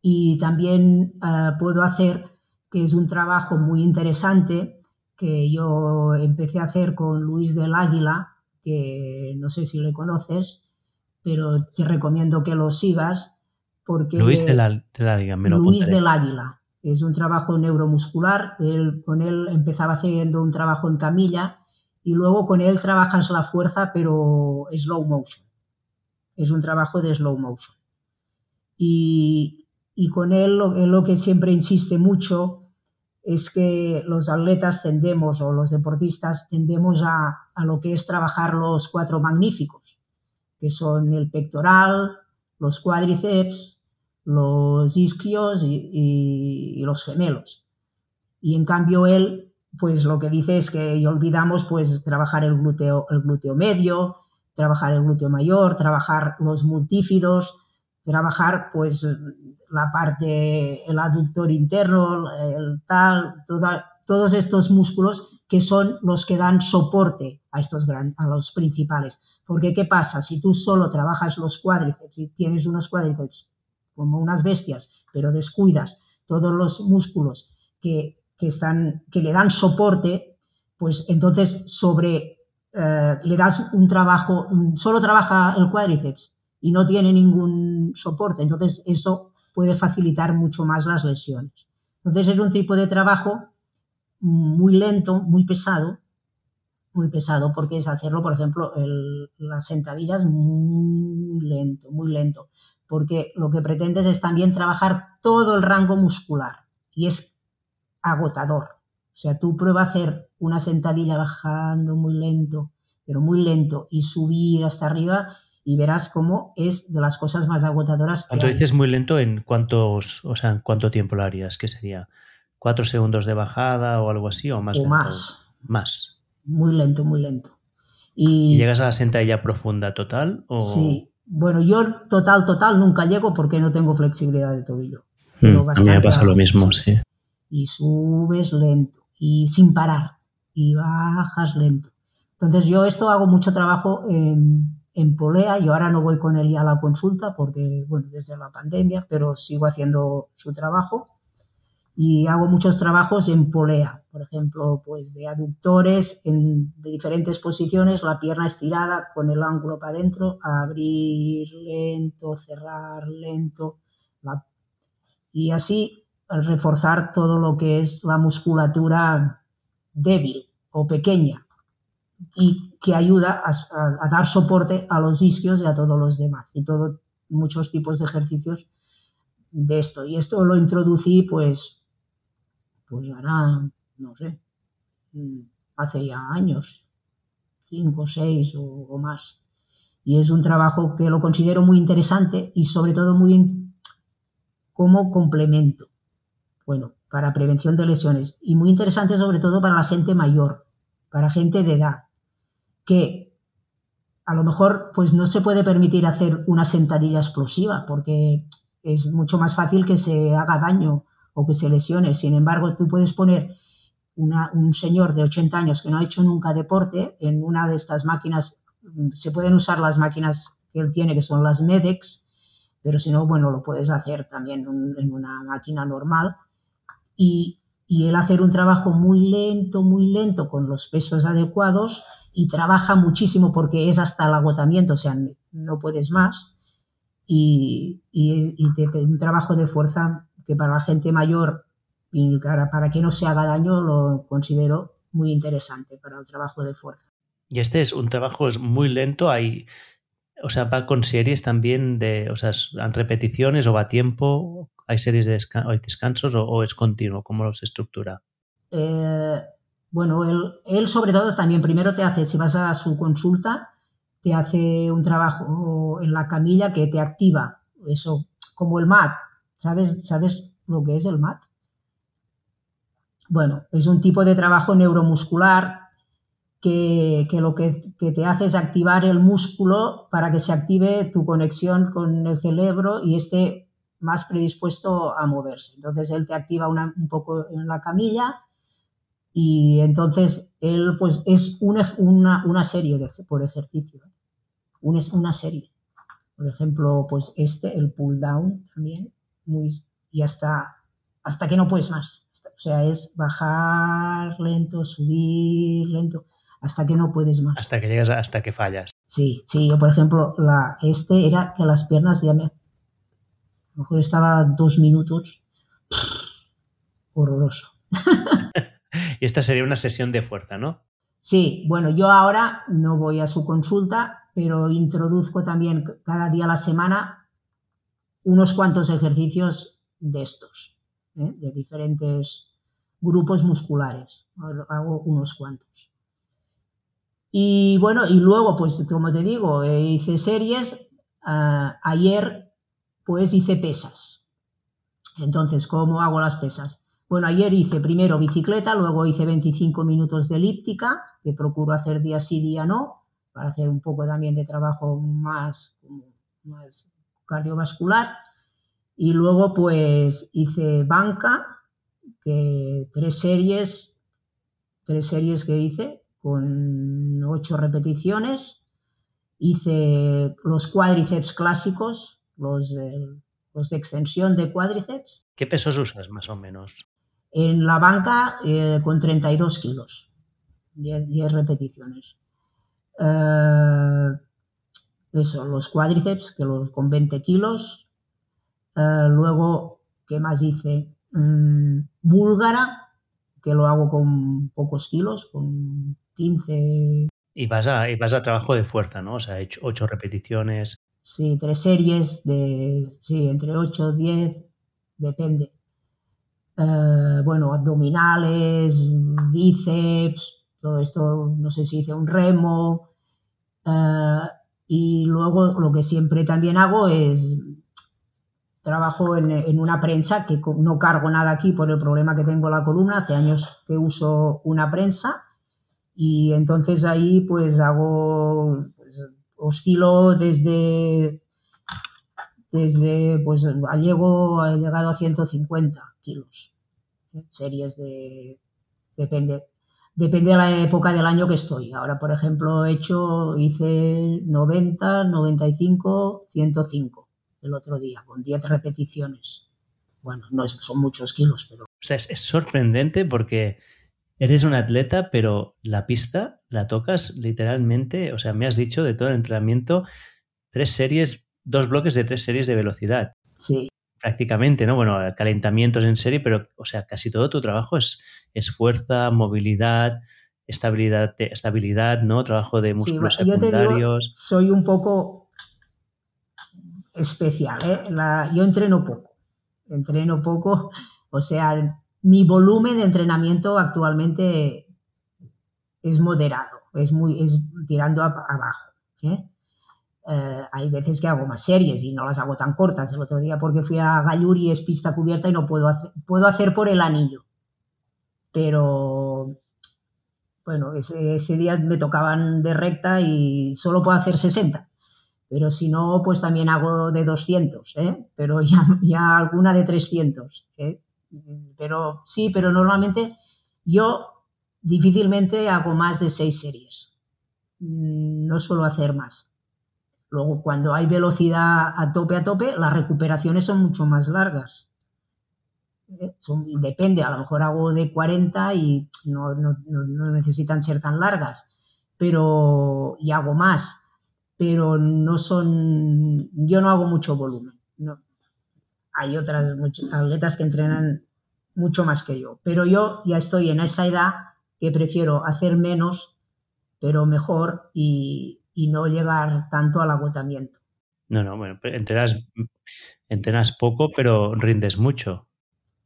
Y también eh, puedo hacer, que es un trabajo muy interesante, que yo empecé a hacer con Luis del Águila, que no sé si le conoces, pero te recomiendo que lo sigas. Porque Luis del, Águila, me lo Luis del Águila es un trabajo neuromuscular. con él empezaba haciendo un trabajo en camilla y luego con él trabajas la fuerza, pero slow motion. Es un trabajo de slow motion. Y, con él lo, que siempre insiste mucho es que los atletas tendemos o los deportistas tendemos a, a lo que es trabajar los cuatro magníficos, que son el pectoral, los cuádriceps, los isquios y, los gemelos. Y en cambio él, pues lo que dice es que olvidamos pues trabajar el glúteo, el glúteo medio, trabajar el glúteo mayor, trabajar los multífidos, trabajar pues la parte, el aductor interno, el tal, todos estos músculos que son los que dan soporte a estos a los principales. Porque ¿qué pasa? Si tú solo trabajas los cuádriceps y tienes unos cuádriceps como unas bestias, pero descuidas todos los músculos que, están, que le dan soporte, pues entonces sobre eh, le das un trabajo, solo trabaja el cuádriceps y no tiene ningún soporte, entonces eso puede facilitar mucho más las lesiones. Entonces es un tipo de trabajo muy lento, muy pesado, muy pesado, porque es hacerlo, por ejemplo, las sentadillas muy lento, muy lento porque lo que pretendes es también trabajar todo el rango muscular y es agotador. O sea, tú prueba a hacer una sentadilla bajando muy lento, pero muy lento, y subir hasta arriba y verás cómo es de las cosas más agotadoras. Que Cuando dices muy lento, ¿en cuántos, o sea, en cuánto tiempo lo harías? ¿Qué sería? ¿Cuatro segundos de bajada o algo así? O más. O más. Más. Muy lento, muy lento. Y, llegas a la sentadilla profunda total? O... Sí. Bueno, yo total, total nunca llego porque no tengo flexibilidad de tobillo. Mm, a mí me pasa lo mismo, sí. Y subes lento y sin parar y bajas lento. Entonces yo esto hago mucho trabajo en, en polea. Yo ahora no voy con él ya a la consulta porque, bueno, desde la pandemia, pero sigo haciendo su trabajo y hago muchos trabajos en polea, por ejemplo, pues de aductores en de diferentes posiciones, la pierna estirada con el ángulo para adentro, abrir lento, cerrar lento, y así reforzar todo lo que es la musculatura débil o pequeña y que ayuda a, dar soporte a los isquios y a todos los demás y todo muchos tipos de ejercicios de esto. Y esto lo introducí pues pues hará, no sé, mm, hace ya años, cinco, seis o, más. Y es un trabajo que lo considero muy interesante y sobre todo muy como complemento. Bueno, para prevención de lesiones. Y muy interesante sobre todo para la gente mayor, para gente de edad, que a lo mejor pues no se puede permitir hacer una sentadilla explosiva porque es mucho más fácil que se haga daño o que se lesione. Sin embargo, tú puedes poner un señor de 80 años que no ha hecho nunca deporte en una de estas máquinas, mm, se pueden usar las máquinas que él tiene, que son las MEDEX, pero si no, bueno, lo puedes hacer también en una máquina normal. Y, y él hacer un trabajo muy lento, muy lento, con los pesos adecuados, y trabaja muchísimo porque es hasta el agotamiento, o sea, no puedes más. Y, y, y un trabajo de fuerza que para la gente mayor y para, que no se haga daño lo considero muy interesante para el trabajo de fuerza. Y este es un trabajo es muy lento, hay, o sea, va con series también de, o sea, repeticiones o va a tiempo, hay series de descansos o, es continuo, ¿cómo los estructura? Eh, bueno, él, él, sobre todo también primero te hace, si vas a su consulta, te hace un trabajo en la camilla que te activa, eso como el MAT, ¿Sabes, ¿Sabes lo que es el MAT? Bueno, es un tipo de trabajo neuromuscular que, lo que, te hace es activar el músculo para que se active tu conexión con el cerebro y esté más predispuesto a moverse. Entonces él te activa un poco en la camilla y entonces él pues es una, una, serie de, por ejercicio, una, una serie. Por ejemplo, pues este, el pull down también, muy, y hasta, hasta que no puedes más. O sea, es bajar lento, subir lento, hasta que no puedes más. Hasta que llegas, hasta que fallas. Sí, sí, yo por ejemplo, la, este era que las piernas ya me... A lo mejor estaba dos minutos. horroroso. (laughs) y esta sería una sesión de fuerza, ¿no? Sí, bueno, yo ahora no voy a su consulta, pero introduzco también cada día a la semana unos cuantos ejercicios de estos, ¿eh? de diferentes grupos musculares. Hago unos cuantos. Y bueno, y luego, pues como te digo, eh, hice series. Ah, ayer, pues hice pesas. Entonces, ¿cómo hago las pesas? Bueno, ayer hice primero bicicleta, luego hice 25 minutos de elíptica, que procuro hacer día sí, día no, para hacer un poco también de trabajo más, más cardiovascular. Y luego pues hice banca, que tres series, tres series que hice con ocho repeticiones. Hice los cuádriceps clásicos, los de, los de extensión de cuádriceps. ¿Qué pesos usas más o menos? En la banca eh, con 32 kilos, 10, repeticiones. Eh, eso, los cuádriceps, que los con 20 kilos. Eh, luego, ¿qué más hice? Mm, búlgara, que lo hago con pocos kilos, con 15. Y vas a, y vas a trabajo de fuerza, ¿no? O sea, he hecho 8 repeticiones. Sí, tres series de, sí, entre 8 10, depende. Eh, bueno, abdominales, bíceps, todo esto, no sé si hice un remo. Eh, y luego lo que siempre también hago es trabajo en, una prensa que no cargo nada aquí por el problema que tengo en la columna. Hace años que uso una prensa y entonces ahí pues hago, pues, oscilo desde, desde, pues llego, he llegado a 150 kilos. Series de, depende, depende de la época del año que estoy. Ahora, por ejemplo, he hecho, hice 90, 95, 105 el otro día, con 10 repeticiones. Bueno, no son muchos kilos, pero... O sea, es, sorprendente porque eres un atleta, pero la pista la tocas literalmente, o sea, me has dicho de todo el entrenamiento, tres series, dos bloques de tres series de velocidad. Sí. Prácticamente, ¿no? Bueno, calentamientos en serie, pero, o sea, casi todo tu trabajo es, es fuerza, movilidad, estabilidad, estabilidad, ¿no? Trabajo de músculos secundarios. soy un poco especial. ¿eh? yo entreno poco, entreno poco, o sea, mi volumen de entrenamiento actualmente es moderado, es muy, es tirando abajo. ¿eh? Eh, hay veces que hago más series y no las hago tan cortas. El otro día porque fui a Galluri es pista cubierta y no puedo hacer, puedo hacer por el anillo. Pero bueno, ese, ese día me tocaban de recta y solo puedo hacer 60 pero si no, pues también hago de 200, ¿eh? pero (laughs) ya, ya alguna de 300. ¿eh? Pero sí, pero normalmente yo difícilmente hago más de seis series. Mm, no suelo hacer más. Luego, cuando hay velocidad a tope a tope, las recuperaciones son mucho más largas. ¿Eh? Son, depende, a lo mejor hago de 40 y no, no, no necesitan ser tan largas, pero y hago más pero no son, yo no hago mucho volumen. No. Hay otras atletas que entrenan mucho más que yo, pero yo ya estoy en esa edad que prefiero hacer menos, pero mejor y, no llegar tanto al agotamiento. No, no, bueno, entrenas, entrenas poco, pero rindes mucho.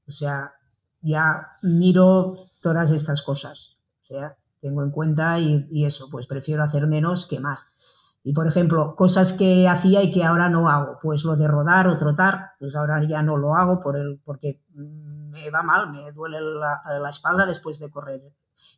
O sea, ya miro todas estas cosas. O sea, tengo en cuenta y eso, pues prefiero hacer menos que más. Y por ejemplo, cosas que hacía y que ahora no hago, pues lo de rodar o trotar, pues ahora ya no lo hago por el, porque me va mal, me duele la, espalda después de correr.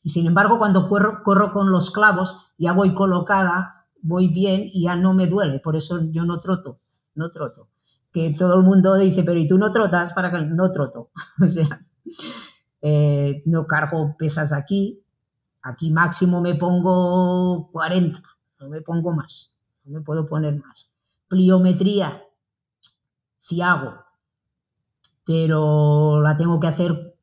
Y sin embargo, cuando corro, corro con los clavos, ya voy colocada, voy bien y ya no me duele, por eso yo no troto, no troto. Que todo el mundo dice, pero ¿y tú no trotas? Para que no troto. (laughs) o sea, eh, no cargo pesas aquí, aquí máximo me pongo 40 no me pongo más, no me puedo poner más. Pliometría, si hago, pero la tengo que hacer,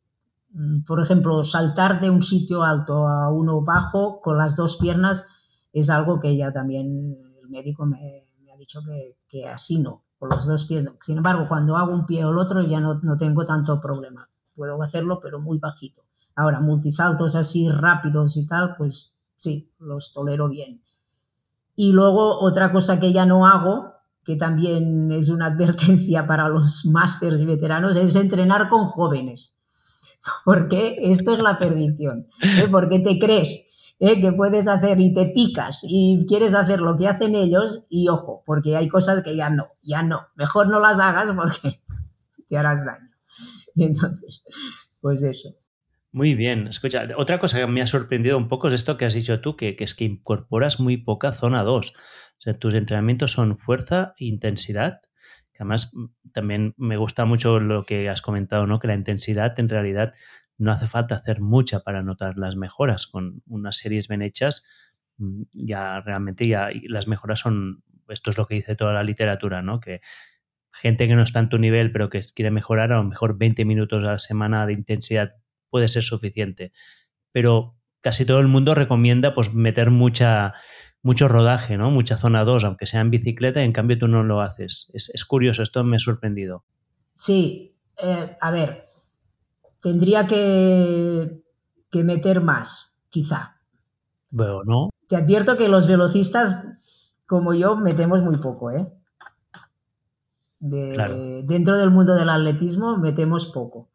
mm, por ejemplo, saltar de un sitio alto a uno bajo con las dos piernas es algo que ya también el médico me, ha dicho que, así no, con los dos pies. Sin embargo, cuando hago un pie o el otro ya no, no tengo tanto problema. Puedo hacerlo, pero muy bajito. Ahora, multisaltos así rápidos y tal, pues sí, los tolero bien. Y luego otra cosa que ya no hago, que también es una (laughs) advertencia para los másters y veteranos, es entrenar con jóvenes. (laughs) Porque esto es la perdición. ¿eh? Porque te crees ¿eh? que puedes hacer y te picas y quieres hacer lo que hacen ellos y ojo, porque hay cosas que ya no, ya no. Mejor no las hagas porque (laughs) te harás daño. entonces, pues eso. Muy bien. Escucha, otra cosa que me ha sorprendido un poco es esto que has dicho tú, que, es que incorporas muy poca zona 2. O sea, tus entrenamientos son fuerza e intensidad. Además mm, también me gusta mucho lo que has comentado, ¿no? Que la intensidad en realidad no hace falta hacer mucha para notar las mejoras. Con unas series bien hechas, mm, ya realmente ya las mejoras son, esto es lo que dice toda la literatura, ¿no? Que gente que no está en tu nivel pero que quiere mejorar, a lo mejor 20 minutos a la semana de intensidad puede ser suficiente. Pero casi todo el mundo recomienda pues meter mucha, mucho rodaje, ¿no? Mucha zona 2, aunque sea en bicicleta, y en cambio tú no lo haces. Es, curioso, esto me ha sorprendido. Sí, eh, a ver, tendría que, que meter más, quizá. Bueno, ¿no? Te advierto que los velocistas, como yo, metemos muy poco, ¿eh? Dentro del mundo del atletismo metemos poco.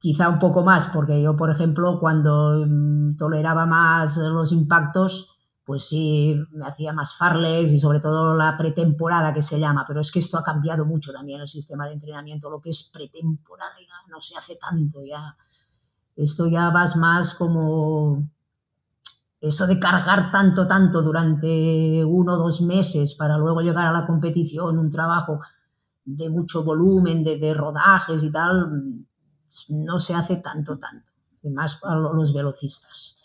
Quizá un poco más, porque yo, por ejemplo, cuando mm, toleraba más los impactos, pues sí, me hacía más farlex y sobre todo la pretemporada que se llama, pero es que esto ha cambiado mucho también el sistema de entrenamiento, lo que es pretemporada ya no se hace tanto, ya. Esto ya vas más como eso de cargar tanto, tanto durante uno o dos meses para luego llegar a la competición, un trabajo de mucho volumen, de, rodajes y tal, no se hace tanto, tanto, más para los velocistas.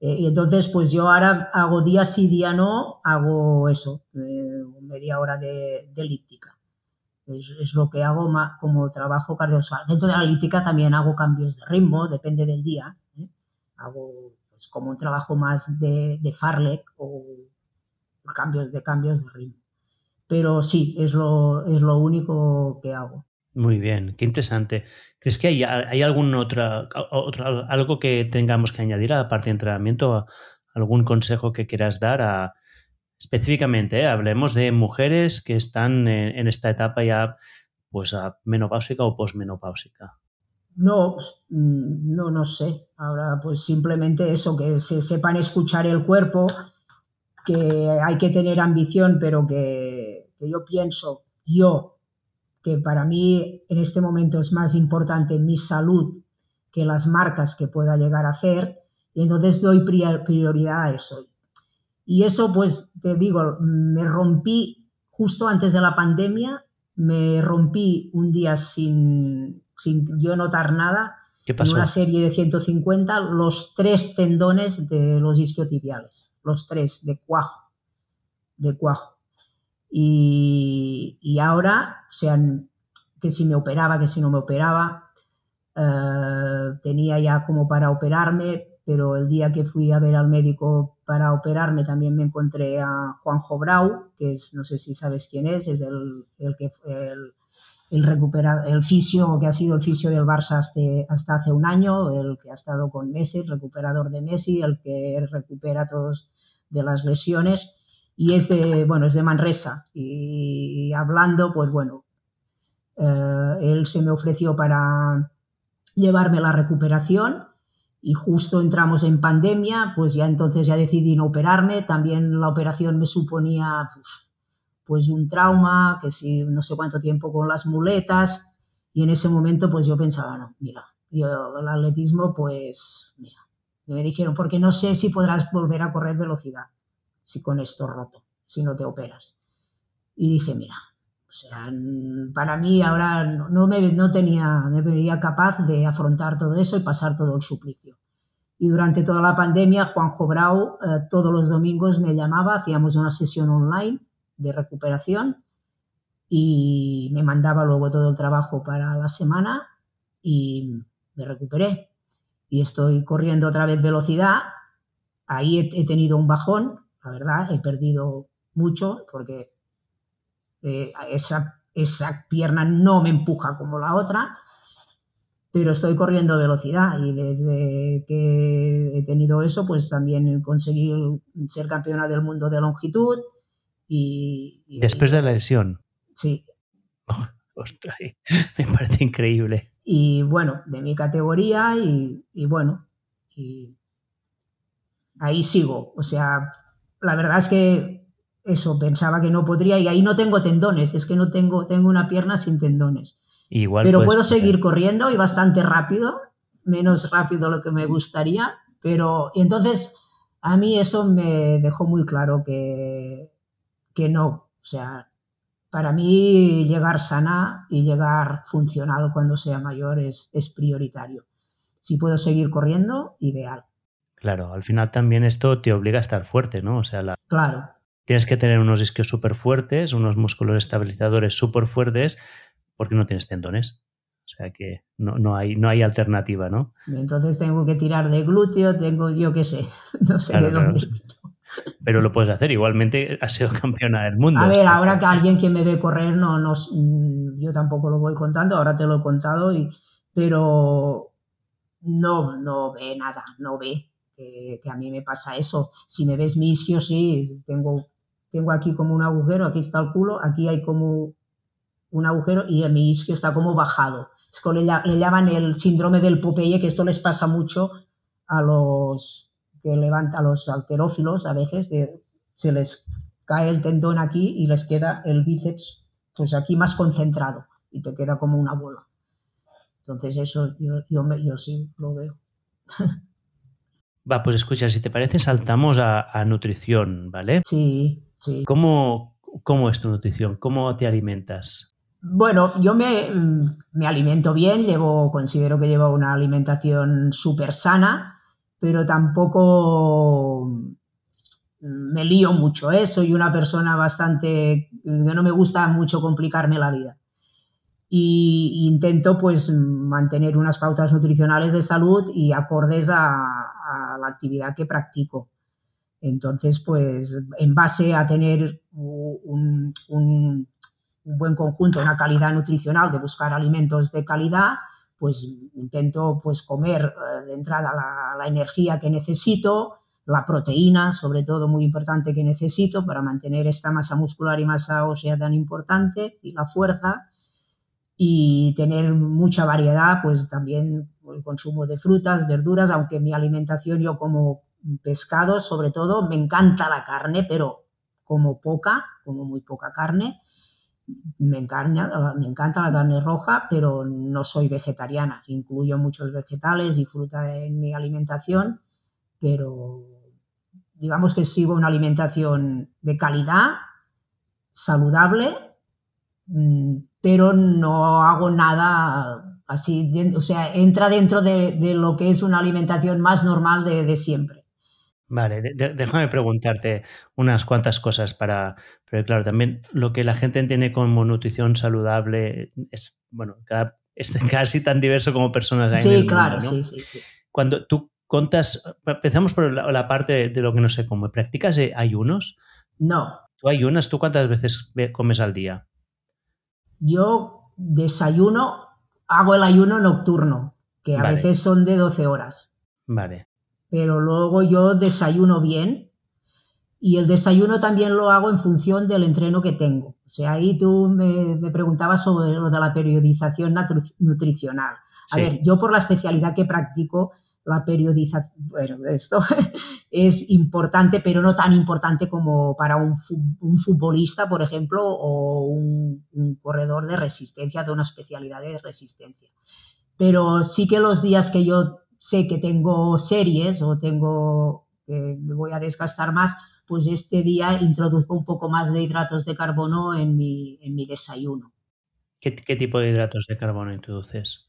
Eh, y entonces, pues yo ahora hago día sí, día no, hago eso, eh, media hora de, elíptica. Es, lo que hago como trabajo cardiovascular. Dentro de la elíptica también hago cambios de ritmo, depende del día. ¿eh? Hago pues, como un trabajo más de, de Farlek o cambios de cambios de ritmo. Pero sí, es lo, es lo único que hago. Muy bien, qué interesante. ¿Crees que hay, hay algún otra, algo que tengamos que añadir a la parte de entrenamiento? ¿Algún consejo que quieras dar a, específicamente, eh, hablemos de mujeres que están en, esta etapa ya pues a menopáusica o posmenopáusica? No, mm, no, no sé. Ahora, pues simplemente eso, que se sepan escuchar el cuerpo, que hay que tener ambición, pero que, que yo pienso, yo que para mí en este momento es más importante mi salud que las marcas que pueda llegar a hacer, y entonces doy prioridad a eso. Y eso, pues te digo, me rompí justo antes de la pandemia, me rompí un día sin, sin yo notar nada, ¿Qué pasó? en una serie de 150, los tres tendones de los isquiotibiales, los tres de cuajo, de cuajo. Y, ahora, o sea, que si me operaba, que si no me operaba, eh, tenía ya como para operarme, pero el día que fui a ver al médico para operarme también me encontré a Juanjo Brau, que es, no sé si sabes quién es, es el, el que el, el, el fisio que ha sido el fisio del Barça hasta, hasta hace un año, el que ha estado con Messi, el recuperador de Messi, el que recupera todos de las lesiones y es de, bueno, es de Manresa. Y, hablando, pues bueno, eh, él se me ofreció para llevarme la recuperación y justo entramos en pandemia, pues ya entonces ya decidí no operarme. También la operación me suponía pues un trauma, que si no sé cuánto tiempo con las muletas. Y en ese momento pues yo pensaba, no, mira, yo el atletismo pues, mira, me dijeron, porque no sé si podrás volver a correr velocidad si con esto roto, si no te operas. Y dije, mira, o sea, para mí ahora no, me, no tenía, me veía capaz de afrontar todo eso y pasar todo el suplicio. Y durante toda la pandemia, Juanjo Brau eh, todos los domingos me llamaba, hacíamos una sesión online de recuperación y me mandaba luego todo el trabajo para la semana y me recuperé. Y estoy corriendo otra vez velocidad. Ahí he tenido un bajón la verdad, he perdido mucho porque eh, esa, esa pierna no me empuja como la otra, pero estoy corriendo velocidad y desde que he tenido eso, pues también conseguí ser campeona del mundo de longitud. Y, Después de la lesión. Sí. (laughs) ostras, (laughs) me parece increíble. Y bueno, de mi categoría y, y bueno, y ahí sigo. O sea, la verdad es que eso, pensaba que no podría y ahí no tengo tendones, es que no tengo, tengo una pierna sin tendones. Igual pero puedo seguir corriendo y bastante rápido, menos rápido lo que me gustaría, pero y entonces a mí eso me dejó muy claro que, que no, o sea, para mí llegar sana y llegar funcional cuando sea mayor es, es prioritario. Si puedo seguir corriendo, ideal. Claro, al final también esto te obliga a estar fuerte, ¿no? O sea, la... claro. tienes que tener unos isquios súper fuertes, unos músculos estabilizadores súper fuertes, porque no tienes tendones. O sea que no, no, hay, no hay alternativa, ¿no? Entonces tengo que tirar de glúteo, tengo yo qué sé, (laughs) no sé de dónde. Pero lo puedes hacer, igualmente has sido (laughs) campeona del mundo. A ver, ahora que alguien que me ve correr, no, no, mm, yo tampoco lo voy contando, ahora te lo he contado, y, pero no, no ve nada, no ve que, a mí me pasa eso. Si me ves mi isquio, sí, tengo, tengo aquí como un agujero, aquí está el culo, aquí hay como un agujero y mi isquio está como bajado. Es como le, llaman el síndrome del Popeye, que esto les pasa mucho a los que levanta a los alterófilos a veces, se les cae el tendón aquí y les queda el bíceps pues aquí más concentrado y te queda como una bola. Entonces eso yo, yo, yo sí lo veo. (laughs) Va, pues escucha, si te parece, saltamos a, nutrición, ¿vale? Sí, sí. ¿Cómo, ¿Cómo, es tu nutrición? ¿Cómo te alimentas? Bueno, yo me, me alimento bien, llevo, considero que llevo una alimentación súper sana, pero tampoco me lío mucho, ¿eh? soy una persona bastante que no me gusta mucho complicarme la vida. Y intento pues mantener unas pautas nutricionales de salud y acordes a, la actividad que practico. Entonces, pues en base a tener un, un, buen conjunto, una calidad nutricional, de buscar alimentos de calidad, pues intento pues comer eh, de entrada la, la energía que necesito, la proteína, sobre todo muy importante que necesito para mantener esta masa muscular y masa ósea tan importante y la fuerza y tener mucha variedad, pues también el consumo de frutas, verduras, aunque mi alimentación yo como pescado, sobre todo, me encanta la carne, pero como poca, como muy poca carne. Me encanta, me encanta la carne roja, pero no soy vegetariana. Incluyo muchos vegetales y fruta en mi alimentación, pero digamos que sigo una alimentación de calidad, saludable, mm, pero no hago nada así, o sea, entra dentro de, lo que es una alimentación más normal de, siempre. Vale, déjame preguntarte unas cuantas cosas para, pero claro, también lo que la gente entiende como nutrición saludable es, bueno, es (laughs) casi tan diverso como personas hay sí, claro, sí, sí, sí. Cuando tú contas, empezamos por la, parte de lo que no sé cómo. ¿Practicas ayunos? No. ¿Tú ayunas? ¿Tú cuántas veces comes al día? Yo desayuno, hago el ayuno nocturno, que a veces son de 12 horas. Vale. Pero luego yo desayuno bien y el desayuno también lo hago en función del entreno que tengo. O sea, ahí tú me, preguntabas sobre lo de la periodización nutricional. A ver, yo por la especialidad que practico, la periodización, bueno, esto (laughs) es importante, pero no tan importante como para un, futbolista, por ejemplo, o un, corredor de resistencia, de una especialidad de resistencia. Pero sí que los días que yo sé que tengo series o tengo que me voy a desgastar más, pues este día introduzco un poco más de hidratos de carbono en mi, en mi desayuno. ¿Qué, ¿Qué tipo de hidratos de carbono introduces?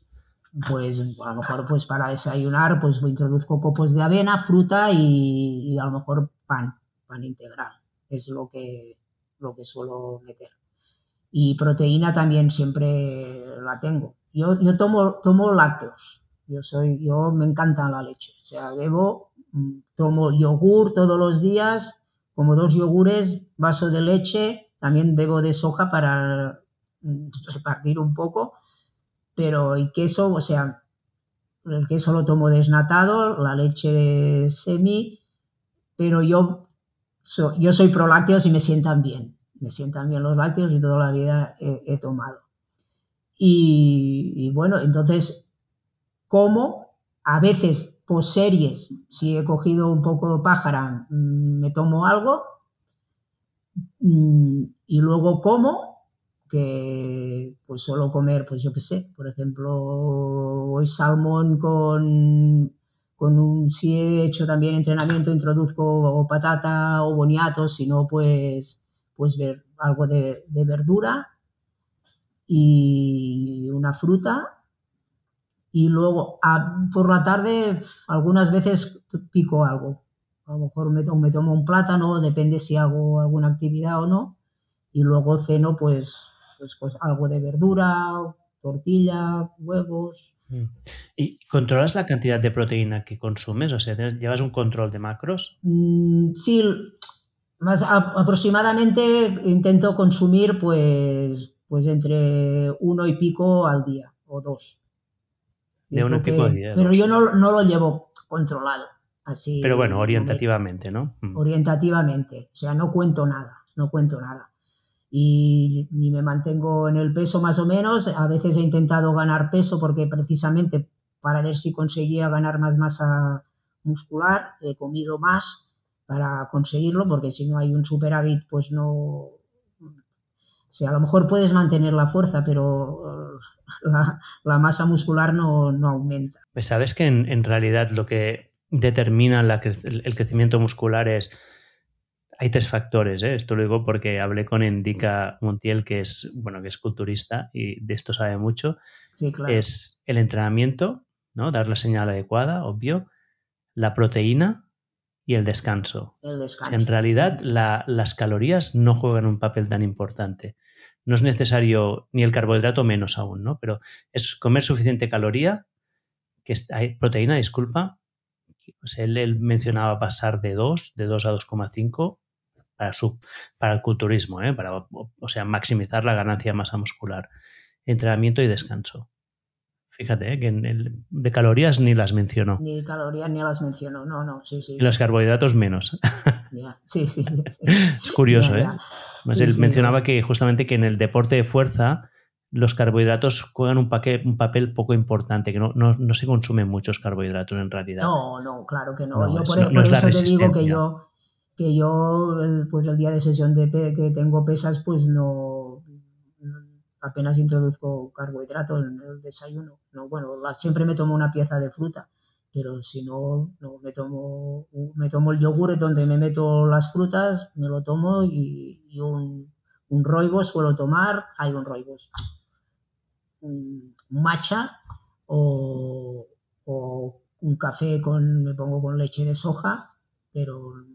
Pues a lo mejor pues para desayunar pues introduzco copos de avena, fruta y, a lo mejor pan, pan integral, es lo que, lo que suelo meter. Y proteína también siempre la tengo. Yo, yo tomo, tomo lácteos, yo soy, yo me encanta la leche, o sea, bebo, mm, tomo yogur todos los días, como dos yogures, vaso de leche, también bebo de soja para mm, repartir un poco pero el queso, o sea, el queso lo tomo desnatado, la leche semi, pero yo, yo soy pro lácteos y me sientan bien, me sientan bien los lácteos y toda la vida he, tomado. Y, bueno, entonces, como a veces por series, si he cogido un poco de pájara, mm, me tomo algo mm, y luego como que pues solo comer, pues yo qué sé, por ejemplo, hoy salmón con, con un, si he hecho también entrenamiento, introduzco patata o boniato, si no, pues, pues ver algo de, verdura y una fruta. Y luego por la tarde algunas veces pico algo. A lo mejor me, me tomo un plátano, depende si hago alguna actividad o no. Y luego ceno pues pues, pues, algo de verdura, tortilla, huevos. Mm. ¿Y controlas la cantidad de proteína que consumes? O sea, ¿llevas un control de macros? Mm, sí, más aproximadamente intento consumir pues, pues entre uno y pico al día o dos. De uno y pico al día. Pero yo no, no, lo llevo controlado. Así, pero bueno, orientativamente, ¿no? Mm. Orientativamente. O sea, no cuento nada, no cuento nada. Y, me mantengo en el peso más o menos. A veces he intentado ganar peso porque precisamente para ver si conseguía ganar más masa muscular, he comido más para conseguirlo, porque si no hay un superávit, pues no... O sea, a lo mejor puedes mantener la fuerza, pero (laughs) la, masa muscular no, aumenta. Pues sabes que en, realidad lo que determina el crecimiento muscular es hay tres factores, ¿eh? esto lo digo porque hablé con Endica Montiel, que es, bueno, que es culturista y de esto sabe mucho. Sí, claro. Es el entrenamiento, ¿no? Dar la señal adecuada, obvio, la proteína y el descanso. El descanso. En realidad, las calorías no juegan un papel tan importante. No es necesario ni el carbohidrato menos aún, ¿no? Pero es comer suficiente caloría, que hay proteína, disculpa. Pues él, él mencionaba pasar de 2, de 2 a 2,5 para, su, para el culturismo, ¿eh? para, o sea, maximizar la ganancia de masa muscular. Entrenamiento y descanso. Fíjate, ¿eh? que en el, de calorías ni las mencionó. Ni calorías ni las mencionó, no, no, sí, sí. Y los carbohidratos menos. (laughs) Sí, sí, sí, Es curioso, ¿eh? él mencionaba que justamente que en el deporte de fuerza los carbohidratos juegan un, un papel poco importante, que no, no, se consumen muchos carbohidratos en realidad. No, no, claro que no. yo por, por eso te digo que yo, que yo, pues el día de sesión de que tengo pesas, pues no apenas introduzco carbohidratos en el desayuno. No, bueno, siempre me tomo una pieza de fruta, pero si no, no me tomo me tomo el yogur donde me meto las frutas, me lo tomo y, un, un roibos suelo tomar, hay un roibos, un matcha o, o un café con me pongo con leche de soja, pero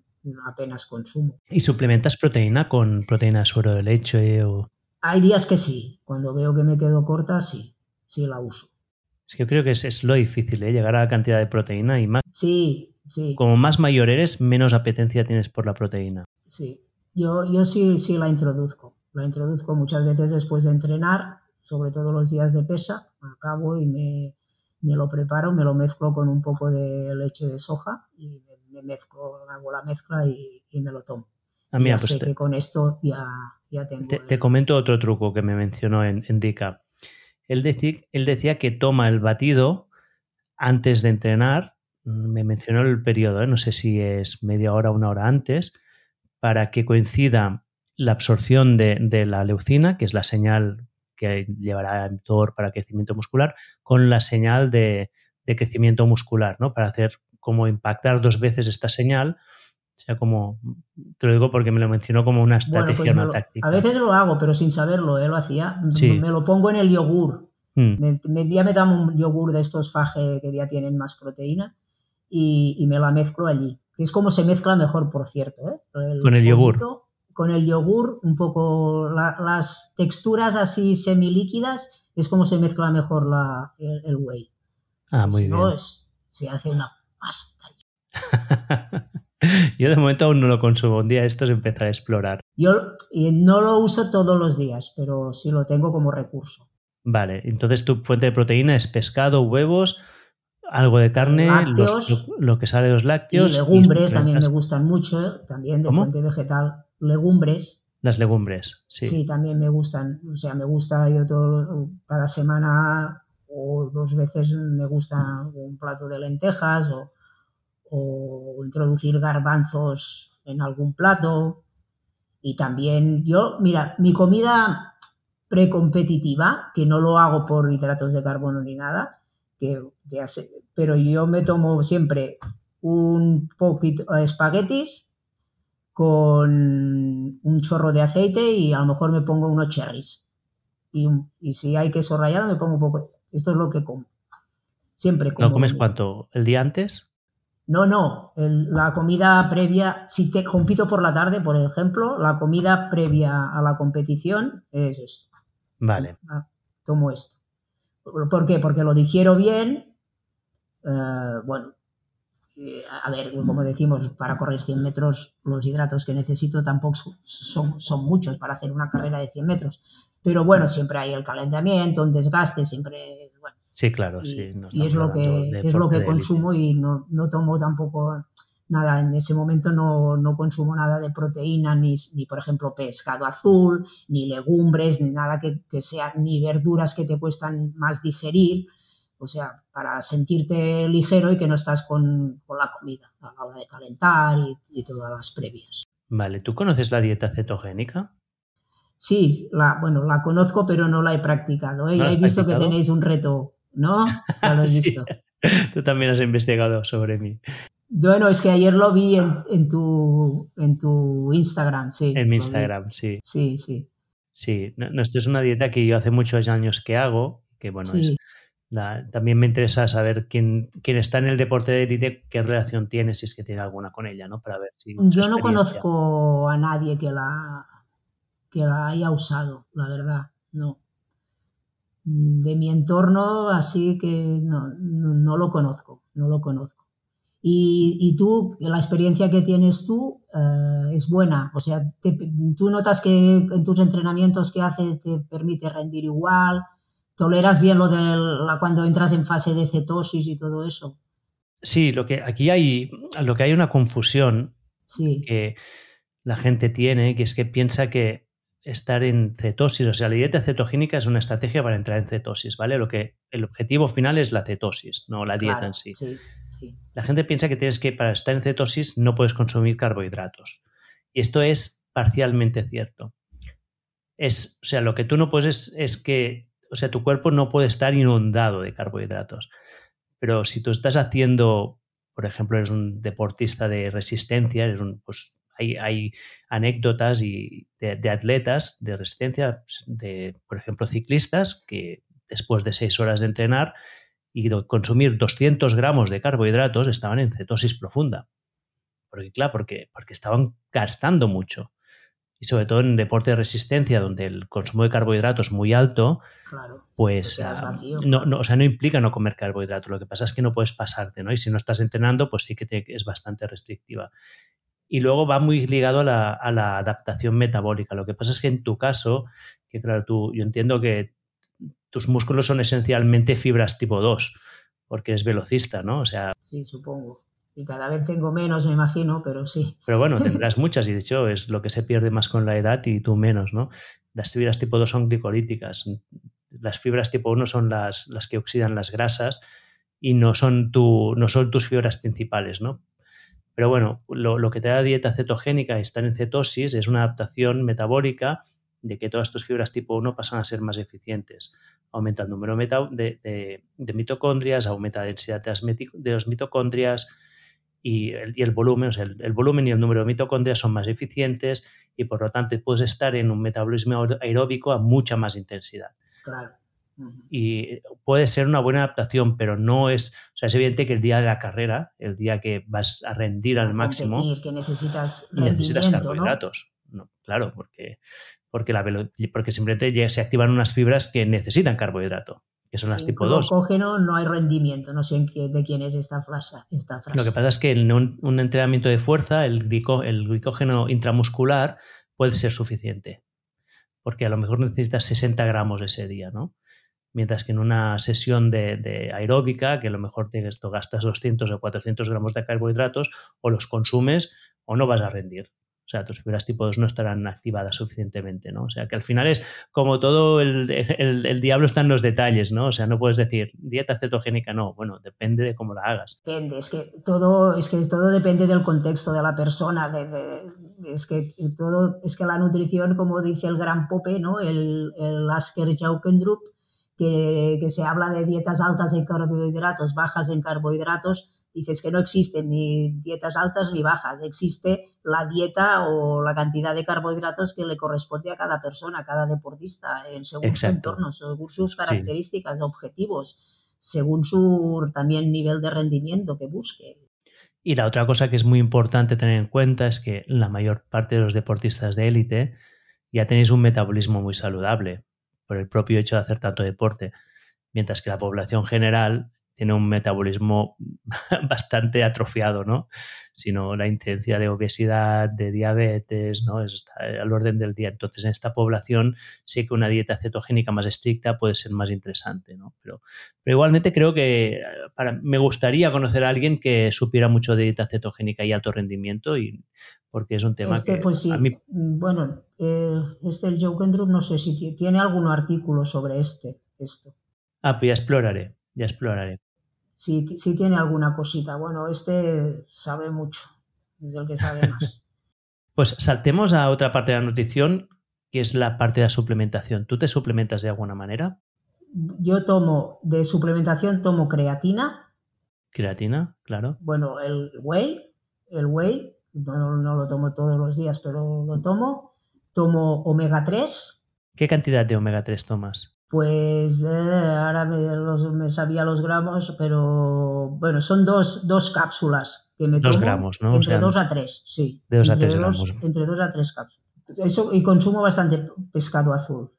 apenas consumo. ¿Y suplementas proteína con proteína de suero de leche o...? Hay días que sí, cuando veo que me quedo corta, sí, sí la uso. Es que yo creo que es, lo difícil, ¿eh? llegar a la cantidad de proteína y más... Sí, sí. Como más mayor eres, menos apetencia tienes por la proteína. Sí, yo, yo sí, sí la introduzco. La introduzco muchas veces después de entrenar, sobre todo los días de pesa, acabo y me, me lo preparo, me lo mezclo con un poco de leche de soja y me mezclo, hago la mezcla y, me lo tomo. Ah, ya pues sé que con esto ya, ya tengo. Te, comento otro truco que me mencionó en, en Dica. Él, él decía que toma el batido antes de entrenar, me mencionó el periodo, ¿eh? no sé si es media hora o una hora antes, para que coincida la absorción de, la leucina, que es la señal que llevará el mTOR para crecimiento muscular, con la señal de, de, crecimiento muscular, ¿no? Para hacer como impactar dos veces esta señal. O sea, como, te lo digo porque me lo mencionó como una estrategia, una táctica. A veces lo hago, pero sin saberlo, él ¿eh? lo hacía. Me lo pongo en el yogur. Mm. Me, día me tomo un yogur de estos faje que ya tienen más proteína y, me la mezclo allí. Que es como se mezcla mejor, por cierto. ¿eh? con el yogur. Con el yogur, un poco las texturas así semilíquidas, es como se mezcla mejor la, el, whey. Ah, muy bien. No, se hace una (laughs) Yo de momento aún no lo consumo. Un día esto es empezar a explorar. Yo no lo uso todos los días, pero sí lo tengo como recurso. Vale, entonces tu fuente de proteína es pescado, huevos, algo de carne, lo, que sale de los lácteos. Y legumbres también me gustan mucho, también de fuente vegetal. Legumbres. Las legumbres, sí. Sí, también me gustan. O sea, me gusta yo todo, cada semana o dos veces me gusta un plato de lentejas o, introducir garbanzos en algún plato. Y también yo, mira, mi comida precompetitiva, que no lo hago por hidratos de carbono ni nada, que, pero yo me tomo siempre un poquito de espaguetis con un chorro de aceite y a lo mejor me pongo unos cherries. Y, y si hay queso rallado me pongo un poco esto es lo que como. Siempre como. ¿No comes cuánto? ¿El día antes? No, no. la comida previa, si te compito por la tarde, por ejemplo, la comida previa a la competición es eso. Vale. Ah, tomo esto. ¿Por qué? Porque lo digiero bien. Eh, bueno, eh, a ver, como decimos, para correr 100 metros, los hidratos que necesito tampoco son, son muchos para hacer una carrera de 100 metros. Pero bueno, siempre hay el calentamiento, un desgaste, siempre. Sí, claro, y, sí. y es lo que, es lo que consumo y no, no tomo tampoco. nada, en ese momento no, no consumo nada de proteína, ni, ni, por ejemplo pescado azul, ni legumbres, ni nada que, que sea, ni verduras que te cuestan más digerir, o sea, para sentirte ligero y que no estás con, con la comida a la hora de calentar y, y, todas las previas. Vale, ¿tú conoces la dieta cetogénica? Sí, la, bueno, la conozco, pero no la he practicado. ¿eh? ¿No ya he visto practicado? que tenéis un reto, ¿no? Ya lo he sí. visto. Tú también has investigado sobre mí. Bueno, es que ayer lo vi en, en, tu, en tu Instagram, sí. En mi Instagram, sí. Sí, sí. Sí, no, no, esto es una dieta que yo hace muchos años que hago, que bueno, sí. es, la, también me interesa saber quién, quién está en el deporte de élite, qué relación tiene, si es que tiene alguna con ella, ¿no? Para ver si. Yo no conozco a nadie que la, que la haya usado, la verdad, no. De mi entorno, así que no, no, no lo conozco, no lo conozco. Y, y, tú, la experiencia que tienes tú uh, es buena. O sea, te, tú notas que en tus entrenamientos que haces te permite rendir igual, toleras bien lo de la, cuando entras en fase de cetosis y todo eso. Sí, lo que aquí hay, lo que hay una confusión sí. que la gente tiene, que es que piensa que estar en cetosis, o sea, la dieta cetogénica es una estrategia para entrar en cetosis, ¿vale? Lo que el objetivo final es la cetosis, no la dieta claro, en sí. sí. Sí. La gente piensa que tienes que, para estar en cetosis, no puedes consumir carbohidratos. Y esto es parcialmente cierto. Es, o sea, lo que tú no puedes es, es, que, o sea, tu cuerpo no puede estar inundado de carbohidratos. Pero si tú estás haciendo, por ejemplo, eres un deportista de resistencia, eres un, pues hay, hay anécdotas y de, de, atletas de resistencia, de, por ejemplo, ciclistas que después de seis horas de entrenar y consumir 200 gramos de carbohidratos estaban en cetosis profunda. Porque, claro, porque, porque estaban gastando mucho. Y sobre todo en deporte de resistencia, donde el consumo de carbohidratos es muy alto, claro, pues uh, no, no, o sea, no implica no comer carbohidratos. Lo que pasa es que no puedes pasarte, ¿no? Y si no estás entrenando, pues sí que te, es bastante restrictiva. Y luego va muy ligado a la, a la, adaptación metabólica. Lo que pasa es que en tu caso, que claro, tú, yo entiendo que tus músculos son esencialmente fibras tipo 2, porque es velocista, ¿no? O sea. Sí, supongo. Y cada vez tengo menos, me imagino, pero sí. Pero bueno, tendrás muchas y de hecho es lo que se pierde más con la edad y tú menos, ¿no? Las fibras tipo 2 son glicolíticas. Las fibras tipo 1 son las, las que oxidan las grasas y no son, tu, no son tus fibras principales, ¿no? Pero bueno, lo, que te da dieta cetogénica y estar en cetosis es una adaptación metabólica de que todas tus fibras tipo 1 pasan a ser más eficientes. Aumenta el número de, de, mitocondrias, aumenta la densidad de las, mitocondrias y el, y el volumen, o sea, el, el, volumen y el número de mitocondrias son más eficientes y por lo tanto puedes estar en un metabolismo aeróbico a mucha más intensidad. Claro. Y puede ser una buena adaptación, pero no es, o sea, es evidente que el día de la carrera, el día que vas a rendir al máximo, competir, que necesitas, necesitas carbohidratos. ¿no? No, claro, porque porque, la, porque simplemente se activan unas fibras que necesitan carbohidrato, que son las tipo 2. glucógeno no hay rendimiento, no sé en qué, de quién es esta frase, esta frase. Lo que pasa es que en un, un entrenamiento de fuerza el, el glicógeno intramuscular puede ser suficiente, porque a lo mejor necesitas 60 gramos ese día, ¿no? Mientras que en una sesión de, de aeróbica, que a lo mejor tienes, esto, gastas 200 o 400 gramos de carbohidratos, o los consumes o no vas a rendir. O sea, tus fibras tipo 2 no estarán activadas suficientemente, ¿no? O sea, que al final es como todo el, el, el, diablo está en los detalles, ¿no? O sea, no puedes decir dieta cetogénica, no. Bueno, depende de cómo la hagas. Depende, es que todo, es que todo depende del contexto de la persona. De, es que todo, es que la nutrición, como dice el gran Pope, ¿no? El, el Asker Jaukendrup, que, que se habla de dietas altas en carbohidratos, bajas en carbohidratos, dices que no existen ni dietas altas ni bajas, existe la dieta o la cantidad de carbohidratos que le corresponde a cada persona, a cada deportista, en según Exacto. su entorno, según sus características, sí. objetivos, según su también nivel de rendimiento que busque. Y la otra cosa que es muy importante tener en cuenta es que la mayor parte de los deportistas de élite ya tenéis un metabolismo muy saludable por el propio hecho de hacer tanto deporte, mientras que la población general tiene un metabolismo (laughs) bastante atrofiado, ¿no? Sino la incidencia de obesidad, de diabetes, ¿no? Está al orden del día. Entonces, en esta población sí que una dieta cetogénica más estricta puede ser más interesante, ¿no? Pero, pero igualmente creo que para, me gustaría conocer a alguien que supiera mucho de dieta cetogénica y alto rendimiento y porque es un tema este, que pues sí. a mí... Bueno, eh, este el Joe Kendrick no sé si tiene algún artículo sobre este, esto. Ah, pues ya exploraré, ya exploraré si, si tiene alguna cosita. Bueno, este sabe mucho, es el que sabe más. (laughs) pues saltemos a otra parte de la nutrición, que es la parte de la suplementación. ¿Tú te suplementas de alguna manera? Yo tomo, de suplementación tomo creatina. Creatina, claro. Bueno, el whey, el whey, no, no lo tomo todos los días, pero lo tomo. Tomo omega 3. ¿Qué cantidad de omega 3 tomas? Pues eh, ahora me, sabía los gramos, pero bueno, son dos, dos cápsulas que me dos tomo. gramos, ¿no? Entre dos a tres, sí. De dos entre a tres gramos. Entre dos a tres cápsulas. Eso, y consumo bastante pescado azul.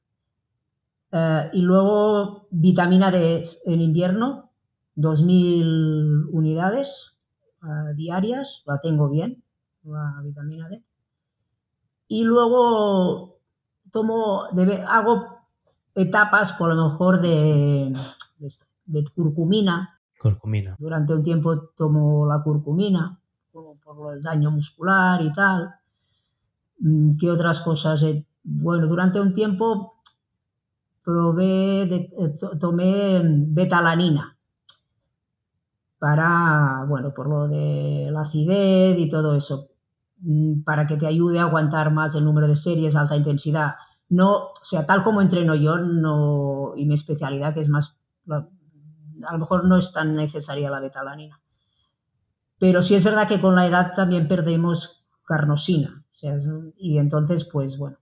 Eh, y luego vitamina D en invierno, 2.000 unidades uh, diarias, la tengo bien, la vitamina D. Y luego tomo, debe, hago etapas, por lo mejor, de, de, curcumina. Curcumina. Durante un tiempo tomo la curcumina, como por el daño muscular y tal. Mm, ¿Qué otras cosas? Bueno, durante un tiempo probé, de, eh, tomé betalanina para, bueno, por lo de la acidez y todo eso, mm, para que te ayude a aguantar más el número de series de alta intensidad no, o sea, tal como entreno yo no, y mi especialidad, que es más, a lo mejor no es tan necesaria la betalanina. Pero sí es verdad que con la edad también perdemos carnosina. O sea, y entonces, pues bueno,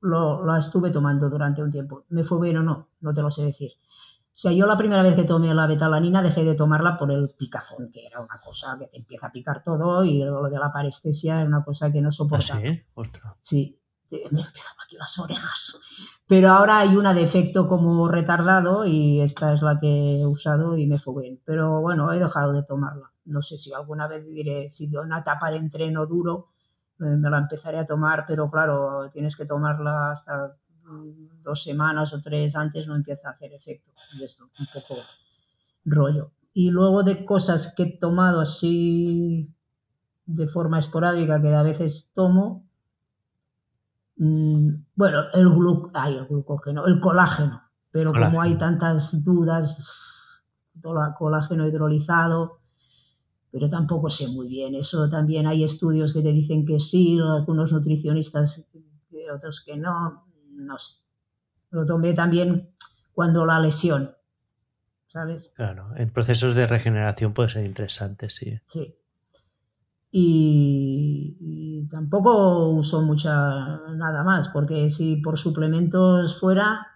lo, lo, estuve tomando durante un tiempo. ¿Me fue bien o no? No te lo sé decir. O sea, yo la primera vez que tomé la betalanina dejé de tomarla por el picazón, que era una cosa que te empieza a picar todo, y lo de la parestesia era una cosa que no soportaba. ¿Ah, sí? Ostras. Sí, me empezaban aquí las orejas. Pero ahora hay una de efecto como retardado y esta es la que he usado y me fue bien. Pero bueno, he dejado de tomarla. No sé si alguna vez diré, si de una etapa de entreno duro, eh, me la empezaré a tomar, pero claro, tienes que tomarla hasta dos semanas o tres antes, no empieza a hacer efecto. De esto, un poco rollo. Y luego de cosas que he tomado así de forma esporádica, que a veces tomo, Mm, bueno, el, glu ay, el glucógeno, el colágeno, pero como hay tantas dudas, todo el colágeno hidrolizado, pero tampoco sé muy bien. Eso también hay estudios que te dicen que sí, algunos nutricionistas, otros que no, no sé. Lo tomé también cuando la lesión, ¿sabes? Claro, en procesos de regeneración puede ser interesante, sí. Sí y, tampoco uso mucha nada más, porque si por suplementos fuera,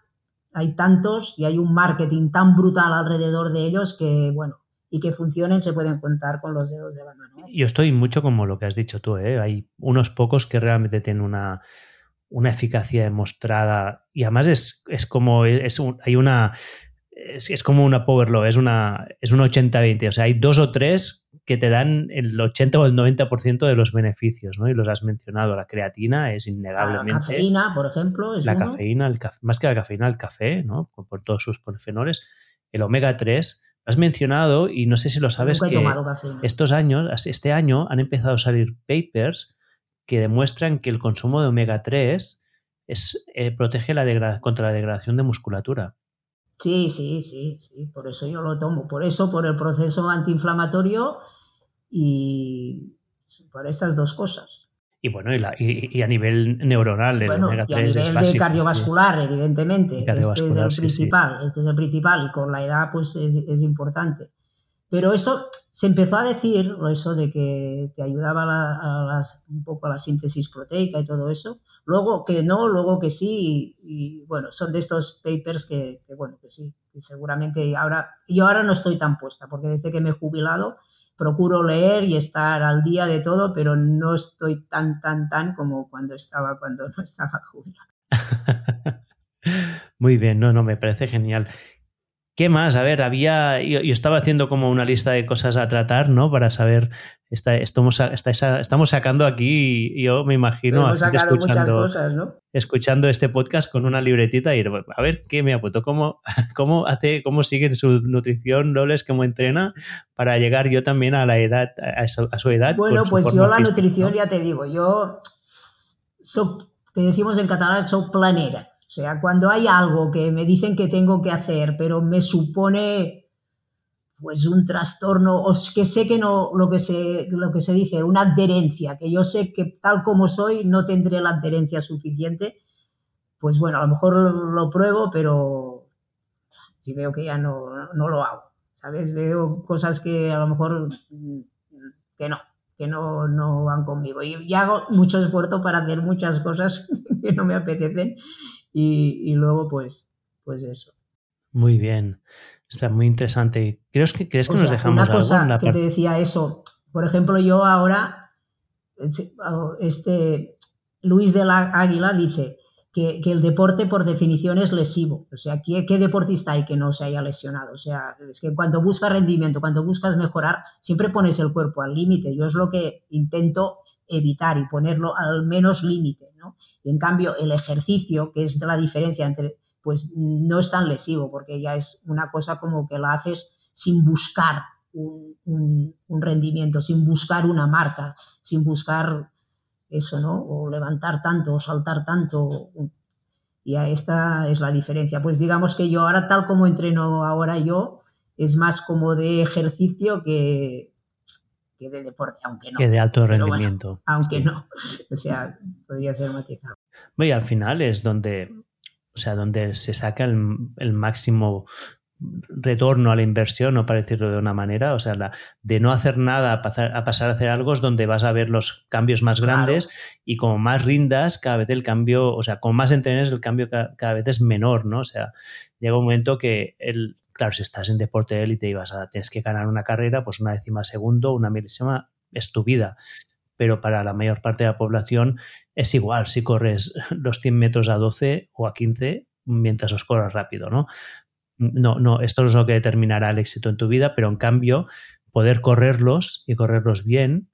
hay tantos y hay un marketing tan brutal alrededor de ellos que, bueno, y que funcionen se pueden contar con los dedos de la mano. ¿eh? Yo estoy mucho como lo que has dicho tú, ¿eh? hay unos pocos que realmente tienen una, una eficacia demostrada y además es, es como, es hay una, es, es, como una power law, es, una, es un 80-20, o sea, hay dos o tres que te dan el 80 o el 90% de los beneficios, ¿no? Y los has mencionado. La creatina es innegablemente. La cafeína, por ejemplo. la cafeína, el más que la cafeína, el café, ¿no? Por, todos sus polifenoles. El omega 3, lo has mencionado y no sé si lo sabes que estos años, este año han empezado a salir papers que demuestran que el consumo de omega 3 es, eh, protege la contra la degradación de musculatura. Sí, sí, sí, sí, por eso yo lo tomo. Por eso, por el proceso antiinflamatorio y por estas dos cosas. Y bueno, y, a nivel neuronal, el omega 3 y a nivel de cardiovascular, evidentemente. este es el principal, este es el principal, y con la edad, pues es, importante. Pero eso se empezó a decir, eso de que te ayudaba a, un poco a la síntesis proteica y todo eso. Luego que no, luego que sí, y, bueno, son de estos papers que, que bueno, que sí, que seguramente ahora, yo ahora no estoy tan puesta, porque desde que me he jubilado, procuro leer y estar al día de todo, pero no estoy tan, tan, tan como cuando estaba, cuando no estaba (laughs) jubilado. Muy bien, no, no, me parece genial. ¿Qué más? A ver, había. Yo, estaba haciendo como una lista de cosas a tratar, ¿no? Para saber. estamos, estamos sacando aquí, yo me imagino, escuchando, cosas, ¿no? escuchando este podcast con una libretita y a ver qué me apuesto, cómo, (laughs) cómo hace, cómo sigue su nutrición, Loles, cómo entrena para llegar yo también a la edad, a su, edad. Bueno, pues yo la nutrición, ya te digo, yo soy, que decimos en catalán, soy planera. O sea, cuando hay algo que me dicen que tengo que hacer, pero me supone pues un trastorno, o que sé que no, lo que se, lo que se dice, una adherencia, que yo sé que tal como soy no tendré la adherencia suficiente, pues bueno, a lo mejor lo, pruebo, pero si veo que ya no, no lo hago, ¿sabes? Veo cosas que a lo mejor que no, que no, no van conmigo. Y, hago mucho esfuerzo para hacer muchas cosas (laughs) que no me apetecen y, luego pues, pues eso. Muy bien. Está muy interesante. ¿Crees que, crees que nos dejamos una cosa que te decía eso? Por ejemplo, yo ahora, este Luis de la Águila dice que, el deporte por definición es lesivo. O sea, ¿qué, ¿qué, deportista hay que no se haya lesionado? O sea, es que cuando buscas rendimiento, cuando buscas mejorar, siempre pones el cuerpo al límite. Yo es lo que intento evitar y ponerlo al menos límite, ¿no? Y en cambio, el ejercicio, que es la diferencia entre, pues no es tan lesivo, porque ya es una cosa como que la haces sin buscar un, rendimiento, sin buscar una marca, sin buscar eso, ¿no? O levantar tanto, o saltar tanto. Y esta es la diferencia. Pues digamos que yo ahora, tal como entreno ahora yo, es más como de ejercicio que, que de deporte, aunque no. Que de alto rendimiento. aunque no. (laughs) O sea, podría ser matizado. Y al final es donde, o sea, donde se saca el, máximo retorno a la inversión, o para decirlo de una manera, o sea, la, de no hacer nada a pasar, a pasar, a hacer algo es donde vas a ver los cambios más grandes y como más rindas, cada vez el cambio, o sea, como más entrenes, el cambio cada, vez es menor, ¿no? O sea, llega un momento que el, Claro, si estás en deporte de élite y vas a, tienes que ganar una carrera, pues una décima segundo, una milésima es tu vida. Pero para la mayor parte de la población es igual si corres (laughs) los 100 metros a 12 o a 15 mientras os corras rápido, ¿no? No, no, esto no es lo que determinará el éxito en tu vida, pero en cambio, poder correrlos y correrlos bien,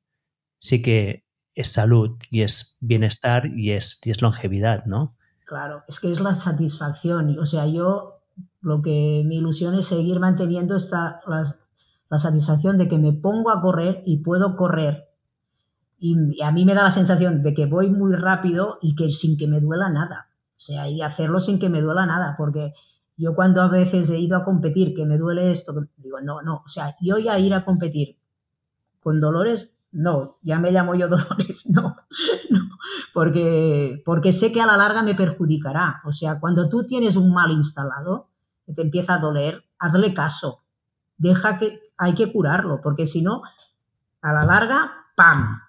sí que es salud y es bienestar y es, y es longevidad, ¿no? Claro, es que es la satisfacción. O sea, yo lo que mi ilusión es seguir manteniendo esta, la, satisfacción de que me pongo a correr y puedo correr. Y, a mí me da la sensación de que voy muy rápido y que sin que me duela nada. O sea, y hacerlo sin que me duela nada, porque yo cuando a veces he ido a competir, que me duele esto, digo, no, no, o sea, yo ya ir a competir con dolores, no, ya me llamo yo (laughs) dolores, no, no, porque, porque sé que a la larga me perjudicará. O sea, cuando tú tienes un mal instalado, que te empieza a doler, hazle caso. Deja que hay que curarlo, porque si no, a la larga, ¡pam!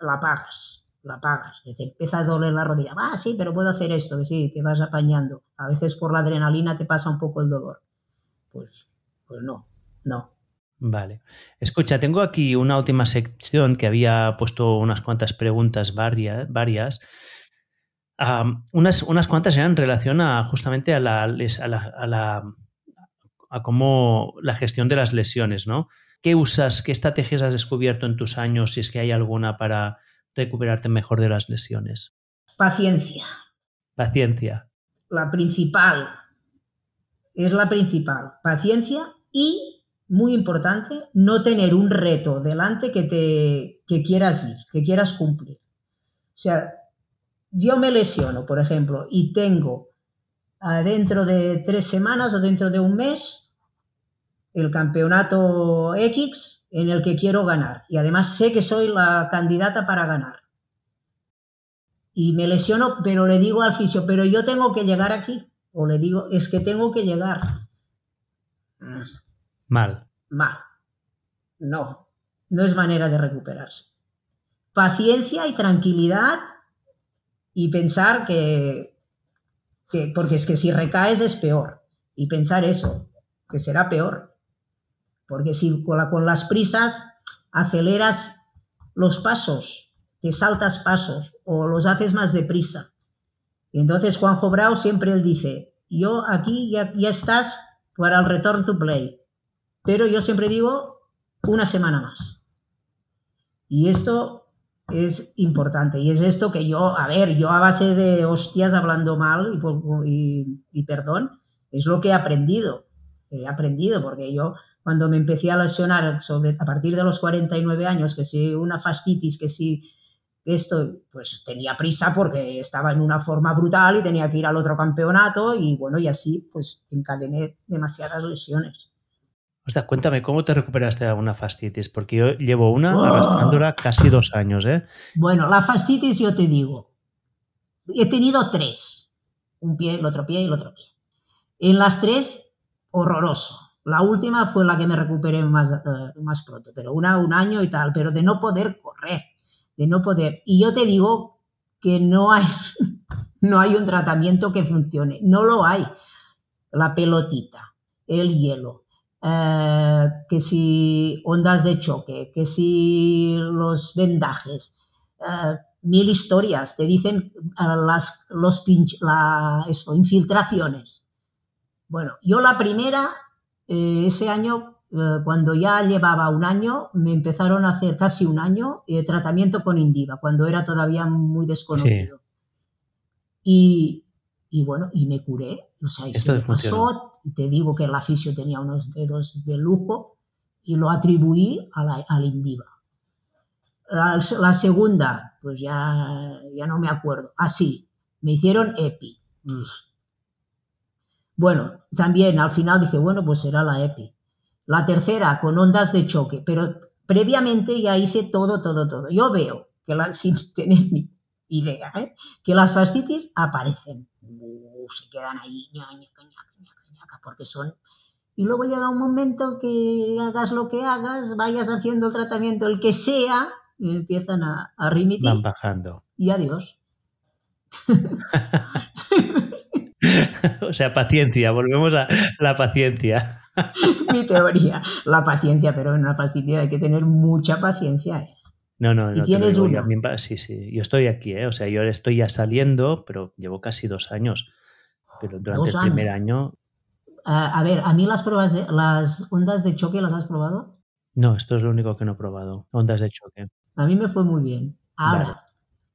La pagas, la pagas. Te empieza a doler la rodilla. Ah, sí, pero puedo hacer esto, que sí, te vas apañando. A veces por la adrenalina te pasa un poco el dolor. Pues, pues no, no. Vale. Escucha, tengo aquí una última sección que había puesto unas cuantas preguntas varias, varias unas, unas cuantas eran en relación a justamente a la, a la, a la a cómo la gestión de las lesiones, ¿no? ¿Qué usas, qué estrategias has descubierto en tus años, si es que hay alguna para recuperarte mejor de las lesiones? Paciencia. Paciencia. La principal. Es la principal. Paciencia y, muy importante, no tener un reto delante que te que quieras ir, que quieras cumplir. O sea, yo me lesiono, por ejemplo, y tengo dentro de tres semanas o dentro de un mes el campeonato X en el que quiero ganar. Y además sé que soy la candidata para ganar. Y me lesiono, pero le digo al fisio, pero yo tengo que llegar aquí. O le digo, es que tengo que llegar. Mal. Mal. No, no es manera de recuperarse. Paciencia y tranquilidad y pensar que, porque es que si recaes es peor, y pensar eso, que será peor, porque si con, con las prisas aceleras los pasos, te saltas pasos o los haces más deprisa. Y entonces Juanjo Brau siempre él dice, yo aquí ya, ya estás para el return to play. Pero yo siempre digo una semana más. Y esto es importante. Y es esto que yo, a ver, yo a base de hostias hablando mal y, perdón, es lo que he aprendido. He aprendido porque yo cuando me empecé a lesionar sobre, a partir de los 49 años, que si una fastitis, que si esto, pues tenía prisa porque estaba en una forma brutal y tenía que ir al otro campeonato y bueno, y así pues encadené demasiadas lesiones. Ostras, cuéntame, ¿cómo te recuperaste de una fastitis? Porque yo llevo una oh. arrastrándola casi dos años, ¿eh? Bueno, la fastitis yo te digo, he tenido tres, un pie, el otro pie y el otro pie. En las tres, horroroso. La última fue la que me recuperé más, eh, más pronto, pero una, un año y tal, pero de no poder correr de no poder. Y yo te digo que no hay, (laughs) no hay un tratamiento que funcione, no lo hay. La pelotita, el hielo, eh, que si ondas de choque, que si los vendajes, eh, mil historias, te dicen eh, las los pinch, la, eso, infiltraciones. Bueno, yo la primera, ese año eh, cuando ya llevaba un año, me empezaron a hacer casi un año eh, tratamiento con Indiva, cuando era todavía muy desconocido. Y, bueno, y me curé. O sea, y se me pasó. Te digo que el fisio tenía unos dedos de lujo y lo atribuí a la, al Indiva. La, segunda, pues ya, ya no me acuerdo. Así, ah, me hicieron EPI. Bueno, también al final dije, bueno, pues será la EPI. La tercera con ondas de choque, pero previamente ya hice todo, todo, todo. Yo veo que (laughs) sin tener ni idea, ¿eh? que las fascitis aparecen. se quedan ahí, porque son... Y luego llega un momento que hagas lo que hagas, vayas haciendo el tratamiento, el que sea, y empiezan a, a remitir. Van bajando. Y adiós. (laughs) o sea, paciencia, volvemos a la paciencia. (laughs) Mi teoría, la paciencia, pero en una paciencia hay que tener mucha paciencia. ¿eh? No, no, no. tienes sí, sí. Yo estoy aquí, ¿eh? o sea, yo estoy ya saliendo, pero llevo casi dos años. Pero durante el primer año. a ver, a mí las pruebas, de, las ondas de choque, ¿las has probado? No, esto es lo único que no he probado. Ondas de choque. A mí me fue muy bien. Ahora,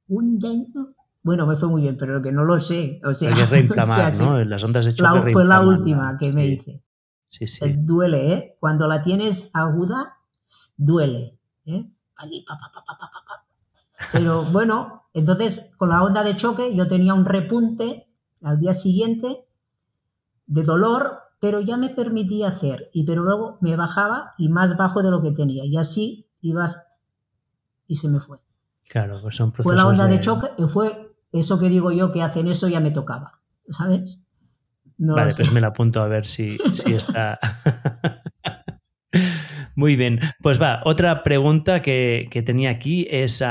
un dentro bueno, me fue muy bien, pero que no lo sé. O sea, Hay que (laughs) reinflamar, ¿no? Las ondas de choque. La, fue la última que me hice. Sí, sí. Duele, ¿eh? Cuando la tienes aguda, duele. ¿eh? Pero bueno, entonces con la onda de choque yo tenía un repunte al día siguiente de dolor, pero ya me permitía hacer. Y pero luego me bajaba y más bajo de lo que tenía. Y así iba y se me fue. Claro, pues son procesos. Fue la onda de, choque y fue eso que digo yo que hacen eso ya me tocaba, ¿sabes? vale, pues me la apunto a ver si, (laughs) está. (laughs) Muy bien. Pues va, otra pregunta que, tenía aquí es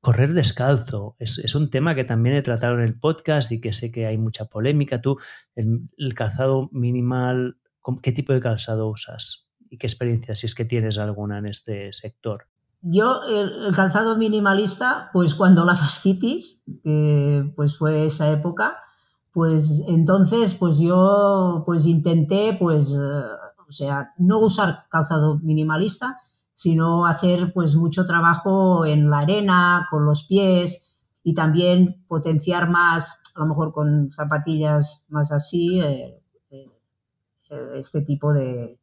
correr descalzo. Es, un tema que también he tratado en el podcast y que sé que hay mucha polémica. Tú, el, calzado minimal, ¿qué tipo de calzado usas? ¿Y qué experiencia, si es que tienes alguna en este sector? Yo, el, calzado minimalista, pues cuando la fascitis, pues fue esa época, pues entonces, pues yo, pues intenté, pues, eh, o sea, no usar calzado minimalista, sino hacer, pues, mucho trabajo en la arena, con los pies y también potenciar más, a lo mejor con zapatillas más así, eh, eh, este tipo de,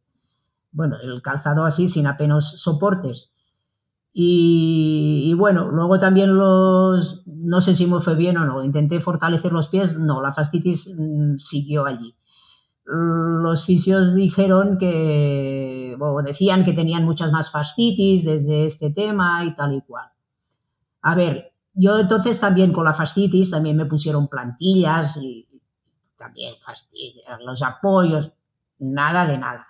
bueno, el calzado así, sin apenas soportes. Y, bueno, luego también los, no sé si me fue bien o no, intenté fortalecer los pies, no, la fascitis mm, siguió allí. Los fisios dijeron que, o decían que tenían muchas más fascitis desde este tema y tal y cual. A ver, yo entonces también con la fascitis también me pusieron plantillas y también los apoyos, nada de nada.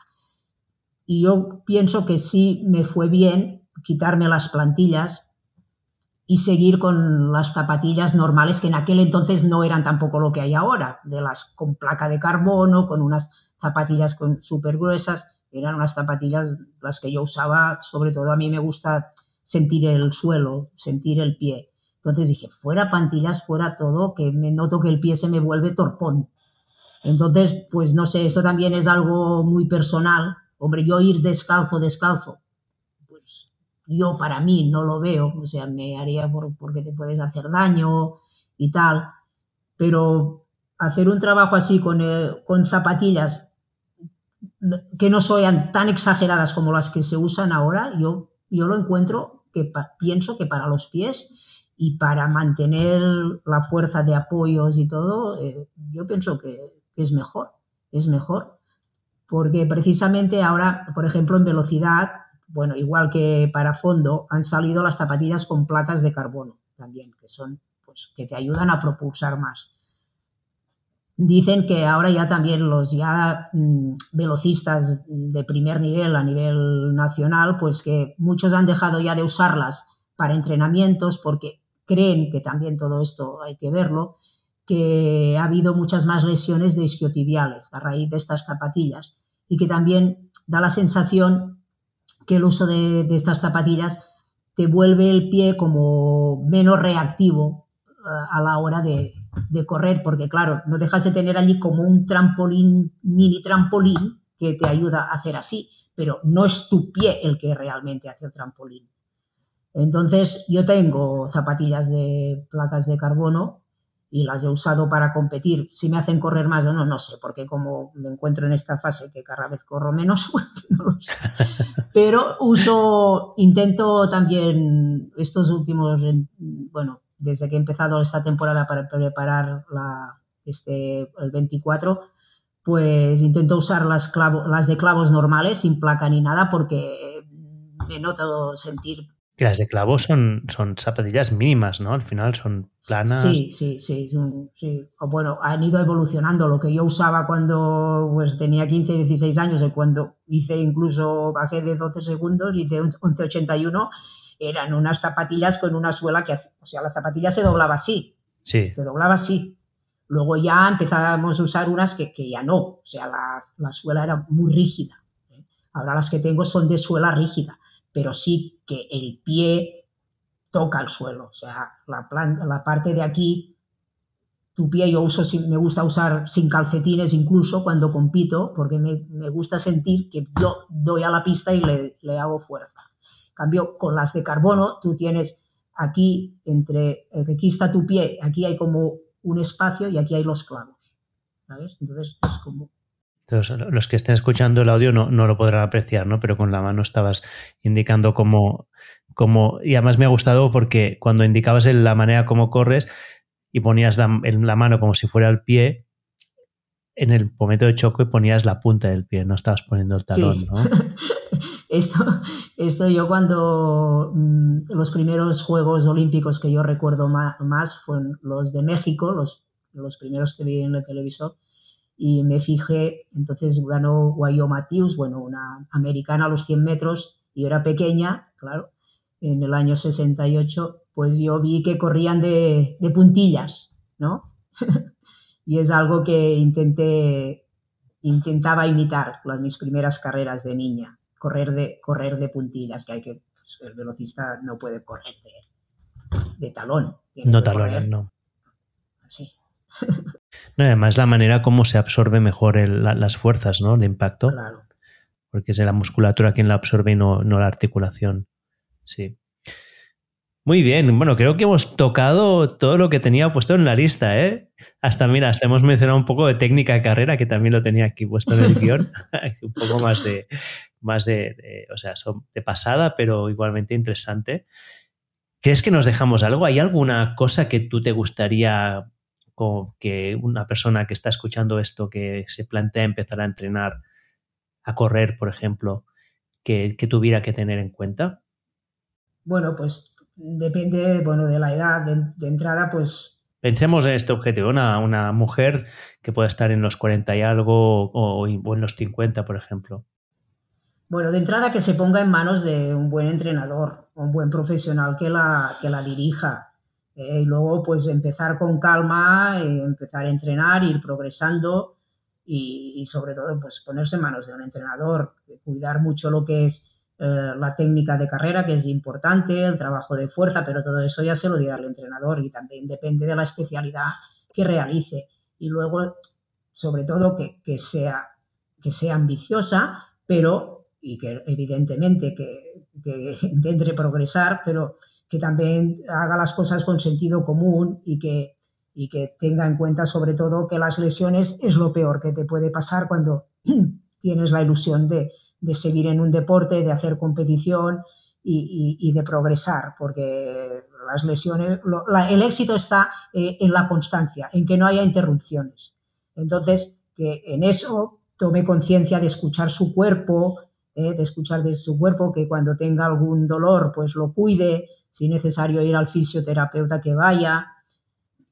Y yo pienso que sí me fue bien quitarme las plantillas y seguir con las zapatillas normales que en aquel entonces no eran tampoco lo que hay ahora, de las con placa de carbono, con unas zapatillas súper gruesas, eran unas zapatillas las que yo usaba, sobre todo a mí me gusta sentir el suelo, sentir el pie. Entonces dije, fuera plantillas, fuera todo, que me noto que el pie se me vuelve torpón. Entonces, pues no sé, esto también es algo muy personal. Hombre, yo ir descalzo, descalzo, yo para mí no lo veo, o sea, me haría porque te puedes hacer daño y tal, pero hacer un trabajo así con, eh, con zapatillas que no sean tan exageradas como las que se usan ahora, yo, yo lo encuentro que pienso que para los pies y para mantener la fuerza de apoyos y todo, eh, yo pienso que, es mejor, es mejor. Porque precisamente ahora, por ejemplo, en velocidad, bueno, igual que para fondo, han salido las zapatillas con placas de carbono también, que son, pues, que te ayudan a propulsar más. Dicen que ahora ya también los ya mm, velocistas de primer nivel a nivel nacional, pues que muchos han dejado ya de usarlas para entrenamientos porque creen que también todo esto hay que verlo, que ha habido muchas más lesiones de isquiotibiales a raíz de estas zapatillas y que también da la sensación que el uso de, de estas zapatillas te vuelve el pie como menos reactivo a la hora de, correr, porque claro, no dejas de tener allí como un trampolín, mini trampolín que te ayuda a hacer así, pero no es tu pie el que realmente hace el trampolín. Entonces, yo tengo zapatillas de placas de carbono y las he usado para competir. Si me hacen correr más o no, no sé, porque como me encuentro en esta fase que cada vez corro menos, (laughs) pues no lo sé. Pero uso, intento también estos últimos, bueno, desde que he empezado esta temporada para preparar la, este, el 24, pues intento usar las, las de clavos normales, sin placa ni nada, porque me noto sentir... Que las de clavos son, son zapatillas mínimas, ¿no? Al final son planas. Sí, sí, sí, sí. bueno, han ido evolucionando. Lo que yo usaba cuando pues, tenía 15, 16 años, y cuando hice incluso, bajé de 12 segundos, hice 11.81 eran unas zapatillas con una suela que, o sea, la zapatilla se doblaba así. Sí. Se doblaba así. Luego ya empezábamos a usar unas que, ya no, o sea, la, suela era muy rígida. ¿eh? Ahora las que tengo son de suela rígida, pero sí que el pie toca el suelo, o sea, la, la parte de aquí, tu pie yo uso, me gusta usar sin calcetines incluso cuando compito, porque me, me gusta sentir que yo doy a la pista y le, le hago fuerza cambio, con las de carbono, tú tienes aquí, entre, eh, aquí está tu pie, aquí hay como un espacio y aquí hay los clavos. ¿Sabes? Entonces es como... los que estén escuchando el audio no, lo podrán apreciar, ¿no? Pero con la mano estabas indicando cómo, cómo... Y además me ha gustado porque cuando indicabas la manera como corres y ponías la, la mano como si fuera el pie, en el momento de choque ponías la punta del pie, no estabas poniendo el talón, ¿no? (laughs) Esto, esto yo cuando mm, los primeros Juegos Olímpicos que yo recuerdo más, fueron los de México, los, los primeros que vi en el televisor, y me fijé, entonces ganó Guayo Matthews, bueno, una americana a los 100 metros, y yo era pequeña, claro, en el año 68, pues yo vi que corrían de, de puntillas, ¿no? (laughs) y es algo que intenté, intentaba imitar las mis primeras carreras de niña correr de, correr de puntillas, que hay que, pues, el velocista no puede correr de, talón. No talón, no. Sí. (laughs) No, además la manera como se absorbe mejor las fuerzas, ¿no? De impacto. Claro. Porque es la musculatura quien la absorbe y no, no la articulación. Sí. Muy bien, bueno, creo que hemos tocado todo lo que tenía puesto en la lista, ¿eh? Hasta, mira, hasta hemos mencionado un poco de técnica de carrera, que también lo tenía aquí puesto en el guion. (laughs) (laughs) un poco más de, más de, o sea, son de pasada, pero igualmente interesante. ¿Crees que nos dejamos algo? ¿Hay alguna cosa que tú te gustaría que una persona que está escuchando esto, que se plantea empezar a entrenar, a correr, por ejemplo, que, tuviera que tener en cuenta? Bueno, pues depende bueno, de la edad de, entrada, pues... Pensemos en este objetivo, una, una, mujer que pueda estar en los 40 y algo o, en los 50, por ejemplo. Bueno, de entrada que se ponga en manos de un buen entrenador, un buen profesional que la, que la dirija. Eh, y luego, pues empezar con calma, eh, empezar a entrenar, ir progresando y, sobre todo, pues ponerse en manos de un entrenador, cuidar mucho lo que es eh, la técnica de carrera, que es importante, el trabajo de fuerza, pero todo eso ya se lo dirá el entrenador y también depende de la especialidad que realice. Y luego sobre todo que, sea, que sea ambiciosa, pero, y que evidentemente que, que (laughs) intente progresar, pero que también haga las cosas con sentido común y que, y que tenga en cuenta sobre todo que las lesiones es lo peor que te puede pasar cuando (clears throat) tienes la ilusión de, de seguir en un deporte, de hacer competición y, de progresar, porque las lesiones, el éxito está eh, en la constancia, en que no haya interrupciones. Entonces, que en eso tome conciencia de escuchar su cuerpo, eh, de escuchar de su cuerpo, que cuando tenga algún dolor, pues lo cuide, si es necesario ir al fisioterapeuta que vaya.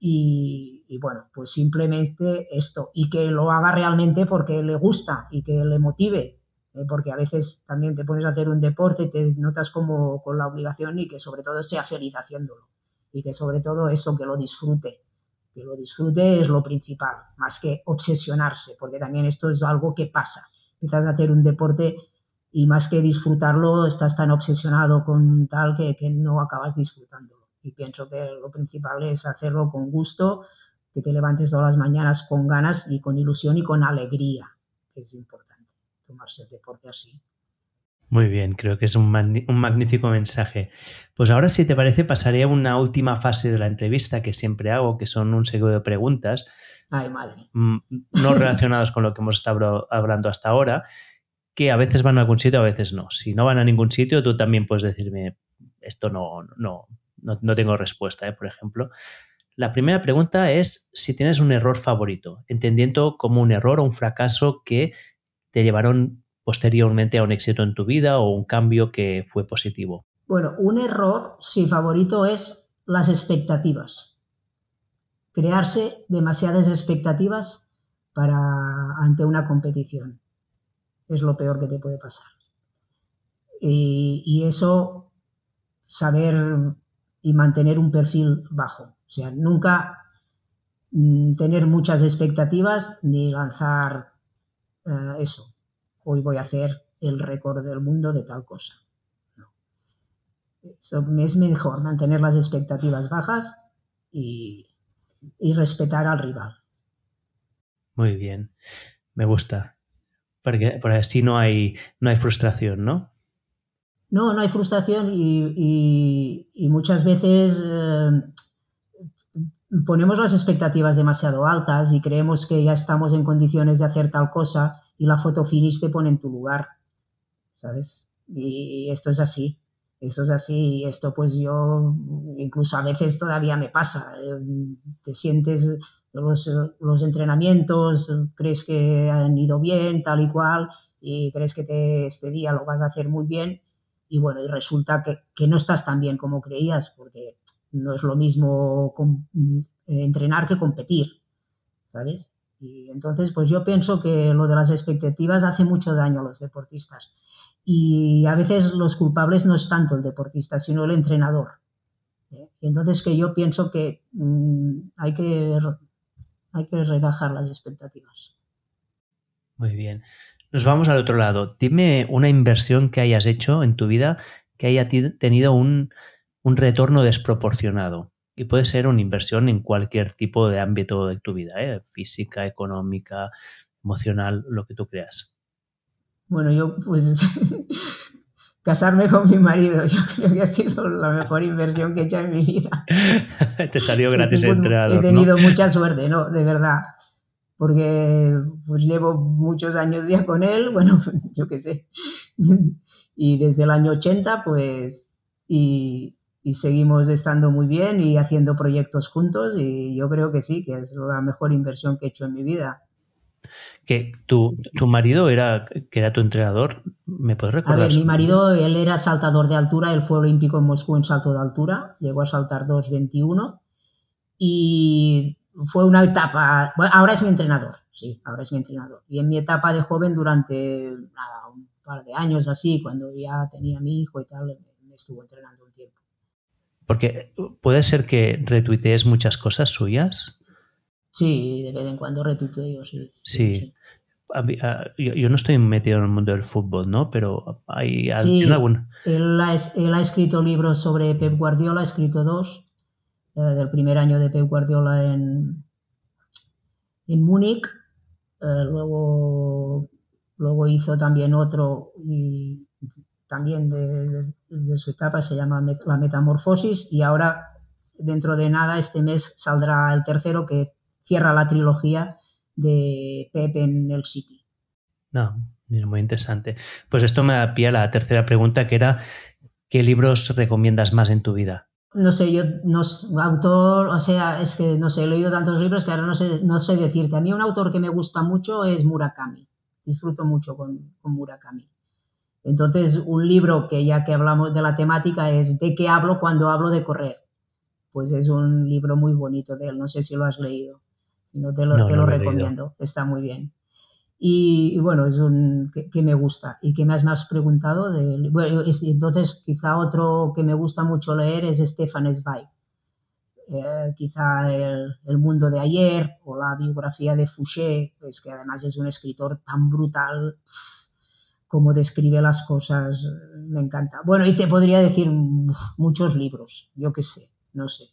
Y, bueno, pues simplemente esto, y que lo haga realmente porque le gusta y que le motive, eh, porque a veces también te pones a hacer un deporte te notas como con la obligación y que sobre todo sea feliz haciéndolo y que sobre todo eso, que lo disfrute, que lo disfrute es lo principal, más que obsesionarse, porque también esto es algo que pasa. Empiezas a hacer un deporte y más que disfrutarlo, estás tan obsesionado con tal que, que no acabas disfrutándolo. Y pienso que lo principal es hacerlo con gusto, que te levantes todas las mañanas con ganas y con ilusión y con alegría, que es importante tomarse el deporte así. Muy bien, creo que es un, magnífico mensaje. Pues ahora, si te parece, pasaré a una última fase de la entrevista que siempre hago, que son un segundo de preguntas. Ay, madre. Mm, no relacionadas con lo que hemos estado hablando hasta ahora, que a veces van a algún sitio, a veces no. Si no van a ningún sitio, tú también puedes decirme, esto no, no, no, tengo respuesta, ¿eh? por ejemplo. La primera pregunta es si tienes un error favorito, entendiendo como un error o un fracaso que te llevaron posteriormente a un éxito en tu vida o un cambio que fue positivo? Bueno, un error, si favorito, es las expectativas. Crearse demasiadas expectativas para ante una competición. Es lo peor que te puede pasar. Y, y eso, saber y mantener un perfil bajo. O sea, nunca mm, tener muchas expectativas ni lanzar eh, eso, hoy voy a hacer el récord del mundo de tal cosa. es mejor mantener las expectativas bajas y, respetar al rival. Muy bien, me gusta. Porque, así no hay, no hay frustración, ¿no? No, no hay frustración y, muchas veces eh, ponemos las expectativas demasiado altas y creemos que ya estamos en condiciones de hacer tal cosa y la foto finish te pone en tu lugar, ¿sabes? Y esto es así, esto es así y esto pues yo incluso a veces todavía me pasa, te sientes los, los entrenamientos, crees que han ido bien, tal y cual, y crees que te, este día lo vas a hacer muy bien y bueno, y resulta que, que no estás tan bien como creías, porque no es lo mismo mm, entrenar que competir, ¿sabes? Y entonces, pues yo pienso que lo de las expectativas hace mucho daño a los deportistas. Y a veces los culpables no es tanto el deportista, sino el entrenador. ¿eh? Y entonces que yo pienso que mm, hay que hay que rebajar las expectativas. Muy bien. Nos vamos al otro lado. Dime una inversión que hayas hecho en tu vida que haya tenido un, un retorno desproporcionado. Y puede ser una inversión en cualquier tipo de ámbito de tu vida, ¿eh? física, económica, emocional, lo que tú creas. Bueno, yo pues (laughs) casarme con mi marido, (laughs) yo creo que ha sido la mejor inversión que he hecho en mi vida. (laughs) Te salió gratis el entrenador. He tenido mucha suerte, ¿no? De verdad. Porque pues llevo muchos años ya con él, (laughs) bueno, yo qué sé. Y desde el año 80, pues, y, y seguimos estando muy bien y haciendo proyectos juntos y yo creo que sí, que es la mejor inversión que he hecho en mi vida. Que tu, tu marido era, que era tu entrenador, ¿me puedes recordar? A ver, mi marido, él era saltador de altura, él fue olímpico en Moscú en salto de altura, llegó a saltar 2.21 y fue una etapa, bueno, ahora es mi entrenador, sí, ahora es mi entrenador. Y en mi etapa de joven durante un par de años así, cuando ya tenía mi hijo y tal, me estuvo entrenando un tiempo. Porque puede ser que retuitees muchas cosas suyas. Sí, de vez en cuando retuiteo, sí. Sí. Yo, no estoy metido en el mundo del fútbol, ¿no? Pero hay alguna. Él ha, él ha escrito libros sobre Pep Guardiola, ha escrito dos, eh, del primer año de Pep Guardiola en, en Múnich Eh, luego, luego hizo también otro y también de, de, su etapa, se llama La Metamorfosis y ahora dentro de nada este mes saldrá el tercero que cierra la trilogía de Pep en el City. No, mira, muy interesante. Pues esto me da pie a la tercera pregunta que era ¿qué libros recomiendas más en tu vida? No sé, yo no autor, o sea, es que no sé, he leído tantos libros que ahora no sé, no sé decirte. A mí un autor que me gusta mucho es Murakami. Disfruto mucho con, con Murakami. Entonces, un libro que ya que hablamos de la temática es ¿De qué hablo cuando hablo de correr? Pues es un libro muy bonito de él, no sé si lo has leído, si no te lo, te lo recomiendo, está muy bien. Y, bueno, es un que, me gusta y que me has, más preguntado. De, bueno, entonces, quizá otro que me gusta mucho leer es Stefan Zweig. Eh, quizá el, el, mundo de ayer o la biografía de Fouché, pues que además es un escritor tan brutal como describe las cosas, me encanta. Bueno, y te podría decir muchos libros, yo qué sé, no sé.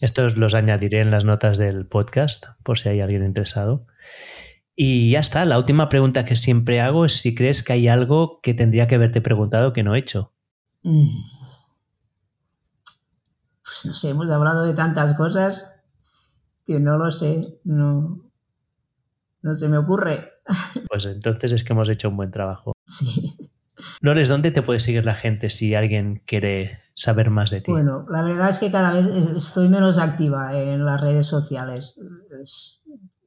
Estos los añadiré en las notas del podcast, por si hay alguien interesado. Y ya está, la última pregunta que siempre hago es si crees que hay algo que tendría que haberte preguntado que no he hecho. Mm. Pues no sé, hemos hablado de tantas cosas que no lo sé, no, no se me ocurre. (laughs) Pues entonces es que hemos hecho un buen trabajo. Sí. Lores, ¿dónde te puede seguir la gente si alguien quiere saber más de ti? Bueno, la verdad es que cada vez estoy menos activa en las redes sociales.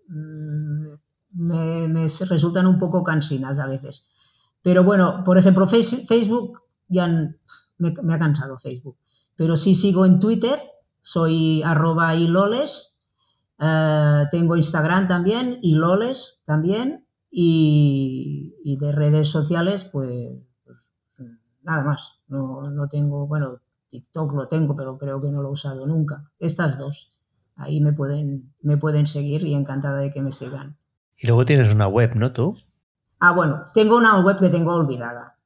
Mm, me, resultan un poco cansinas a veces. Pero bueno, por ejemplo, Facebook ya me, ha cansado Facebook. Pero sí sigo en Twitter, soy arroba iloles, eh, tengo Instagram también, iloles también, y, de redes sociales, pues, pues, nada más. No, no tengo, bueno, TikTok lo tengo, pero creo que no lo he usado nunca. Estas dos. Ahí me pueden, me pueden seguir y encantada de que me sigan. Y luego tienes una web, ¿no tú? Ah, bueno, tengo una web que tengo olvidada.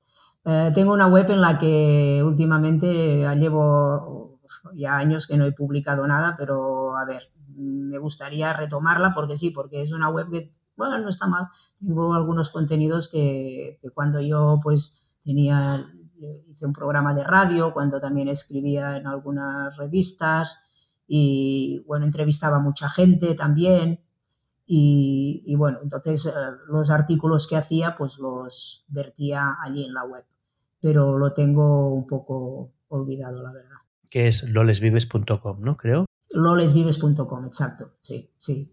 Eh, tengo una web en la que últimamente llevo ya años que no he publicado nada, pero a ver, me gustaría retomarla porque sí, porque es una web que, bueno, no está mal. Tengo algunos contenidos que, que cuando yo pues tenía, hice un programa de radio, cuando también escribía en algunas revistas y bueno, entrevistaba a mucha gente también. Y, bueno, entonces eh, los artículos que hacía pues los vertía allí en la web, pero lo tengo un poco olvidado, la verdad. Que es lolesvives.com, ¿no? Creo. Lolesvives.com, exacto, sí, sí.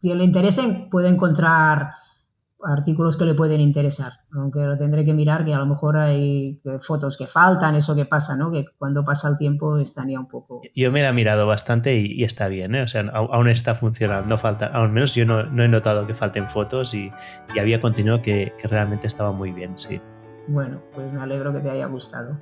Quien le interese puede encontrar artículos que le pueden interesar, aunque lo tendré que mirar, que a lo mejor hay fotos que faltan, eso que pasa, ¿no? Que cuando pasa el tiempo estaría un poco... Yo me la he mirado bastante y, está bien, ¿eh? O sea, aún está funcionando, no falta, al menos yo no, he notado que falten fotos y, había contenido que, que realmente estaba muy bien, sí. Bueno, pues me alegro que te haya gustado.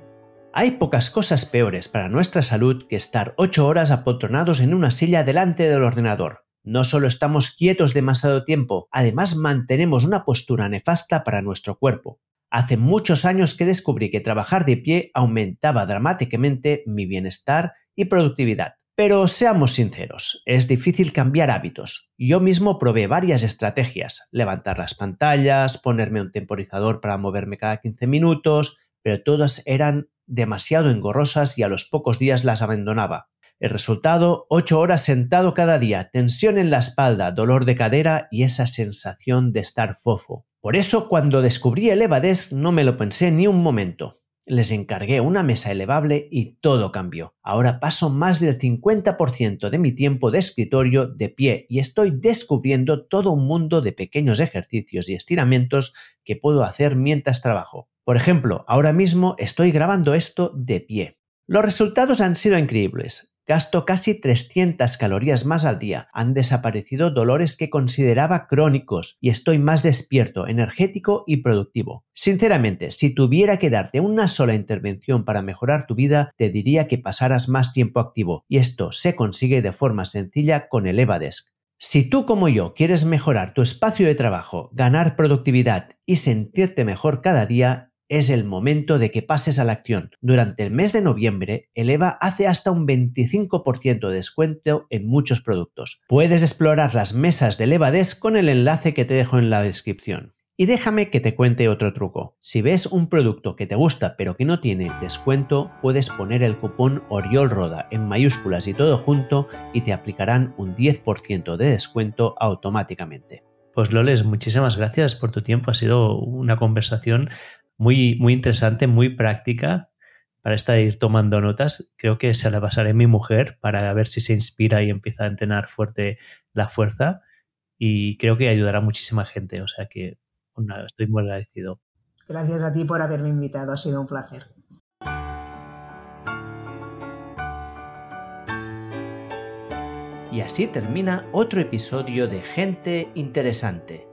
Hay pocas cosas peores para nuestra salud que estar ocho horas apotronados en una silla delante del ordenador. No solo estamos quietos demasiado tiempo, además mantenemos una postura nefasta para nuestro cuerpo. Hace muchos años que descubrí que trabajar de pie aumentaba dramáticamente mi bienestar y productividad. Pero seamos sinceros, es difícil cambiar hábitos. Yo mismo probé varias estrategias, levantar las pantallas, ponerme un temporizador para moverme cada 15 minutos, pero todas eran demasiado engorrosas y a los pocos días las abandonaba. El resultado, ocho horas sentado cada día, tensión en la espalda, dolor de cadera y esa sensación de estar fofo. Por eso, cuando descubrí el Evadesk no me lo pensé ni un momento. Les encargué una mesa elevable y todo cambió. Ahora paso más del 50% de mi tiempo de escritorio de pie y estoy descubriendo todo un mundo de pequeños ejercicios y estiramientos que puedo hacer mientras trabajo. Por ejemplo, ahora mismo estoy grabando esto de pie. Los resultados han sido increíbles. Gasto casi 300 calorías más al día. Han desaparecido dolores que consideraba crónicos y estoy más despierto, energético y productivo. Sinceramente, si tuviera que darte una sola intervención para mejorar tu vida, te diría que pasaras más tiempo activo y esto se consigue de forma sencilla con el Evadesk. Si tú como yo quieres mejorar tu espacio de trabajo, ganar productividad y sentirte mejor cada día, es el momento de que pases a la acción. Durante el mes de noviembre, Eleva hace hasta un 25% de descuento en muchos productos. Puedes explorar las mesas de Elevades con el enlace que te dejo en la descripción. Y déjame que te cuente otro truco. Si ves un producto que te gusta pero que no tiene descuento, puedes poner el cupón OriolRoda en mayúsculas y todo junto y te aplicarán un 10% de descuento automáticamente. Pues Loles, muchísimas gracias por tu tiempo. Ha sido una conversación muy, muy interesante, muy práctica para esta de ir tomando notas. Creo que se la pasaré a mi mujer para ver si se inspira y empieza a entrenar fuerte la fuerza. Y creo que ayudará a muchísima gente. O sea que estoy muy agradecido. Gracias a ti por haberme invitado. Ha sido un placer. Y así termina otro episodio de Gente Interesante.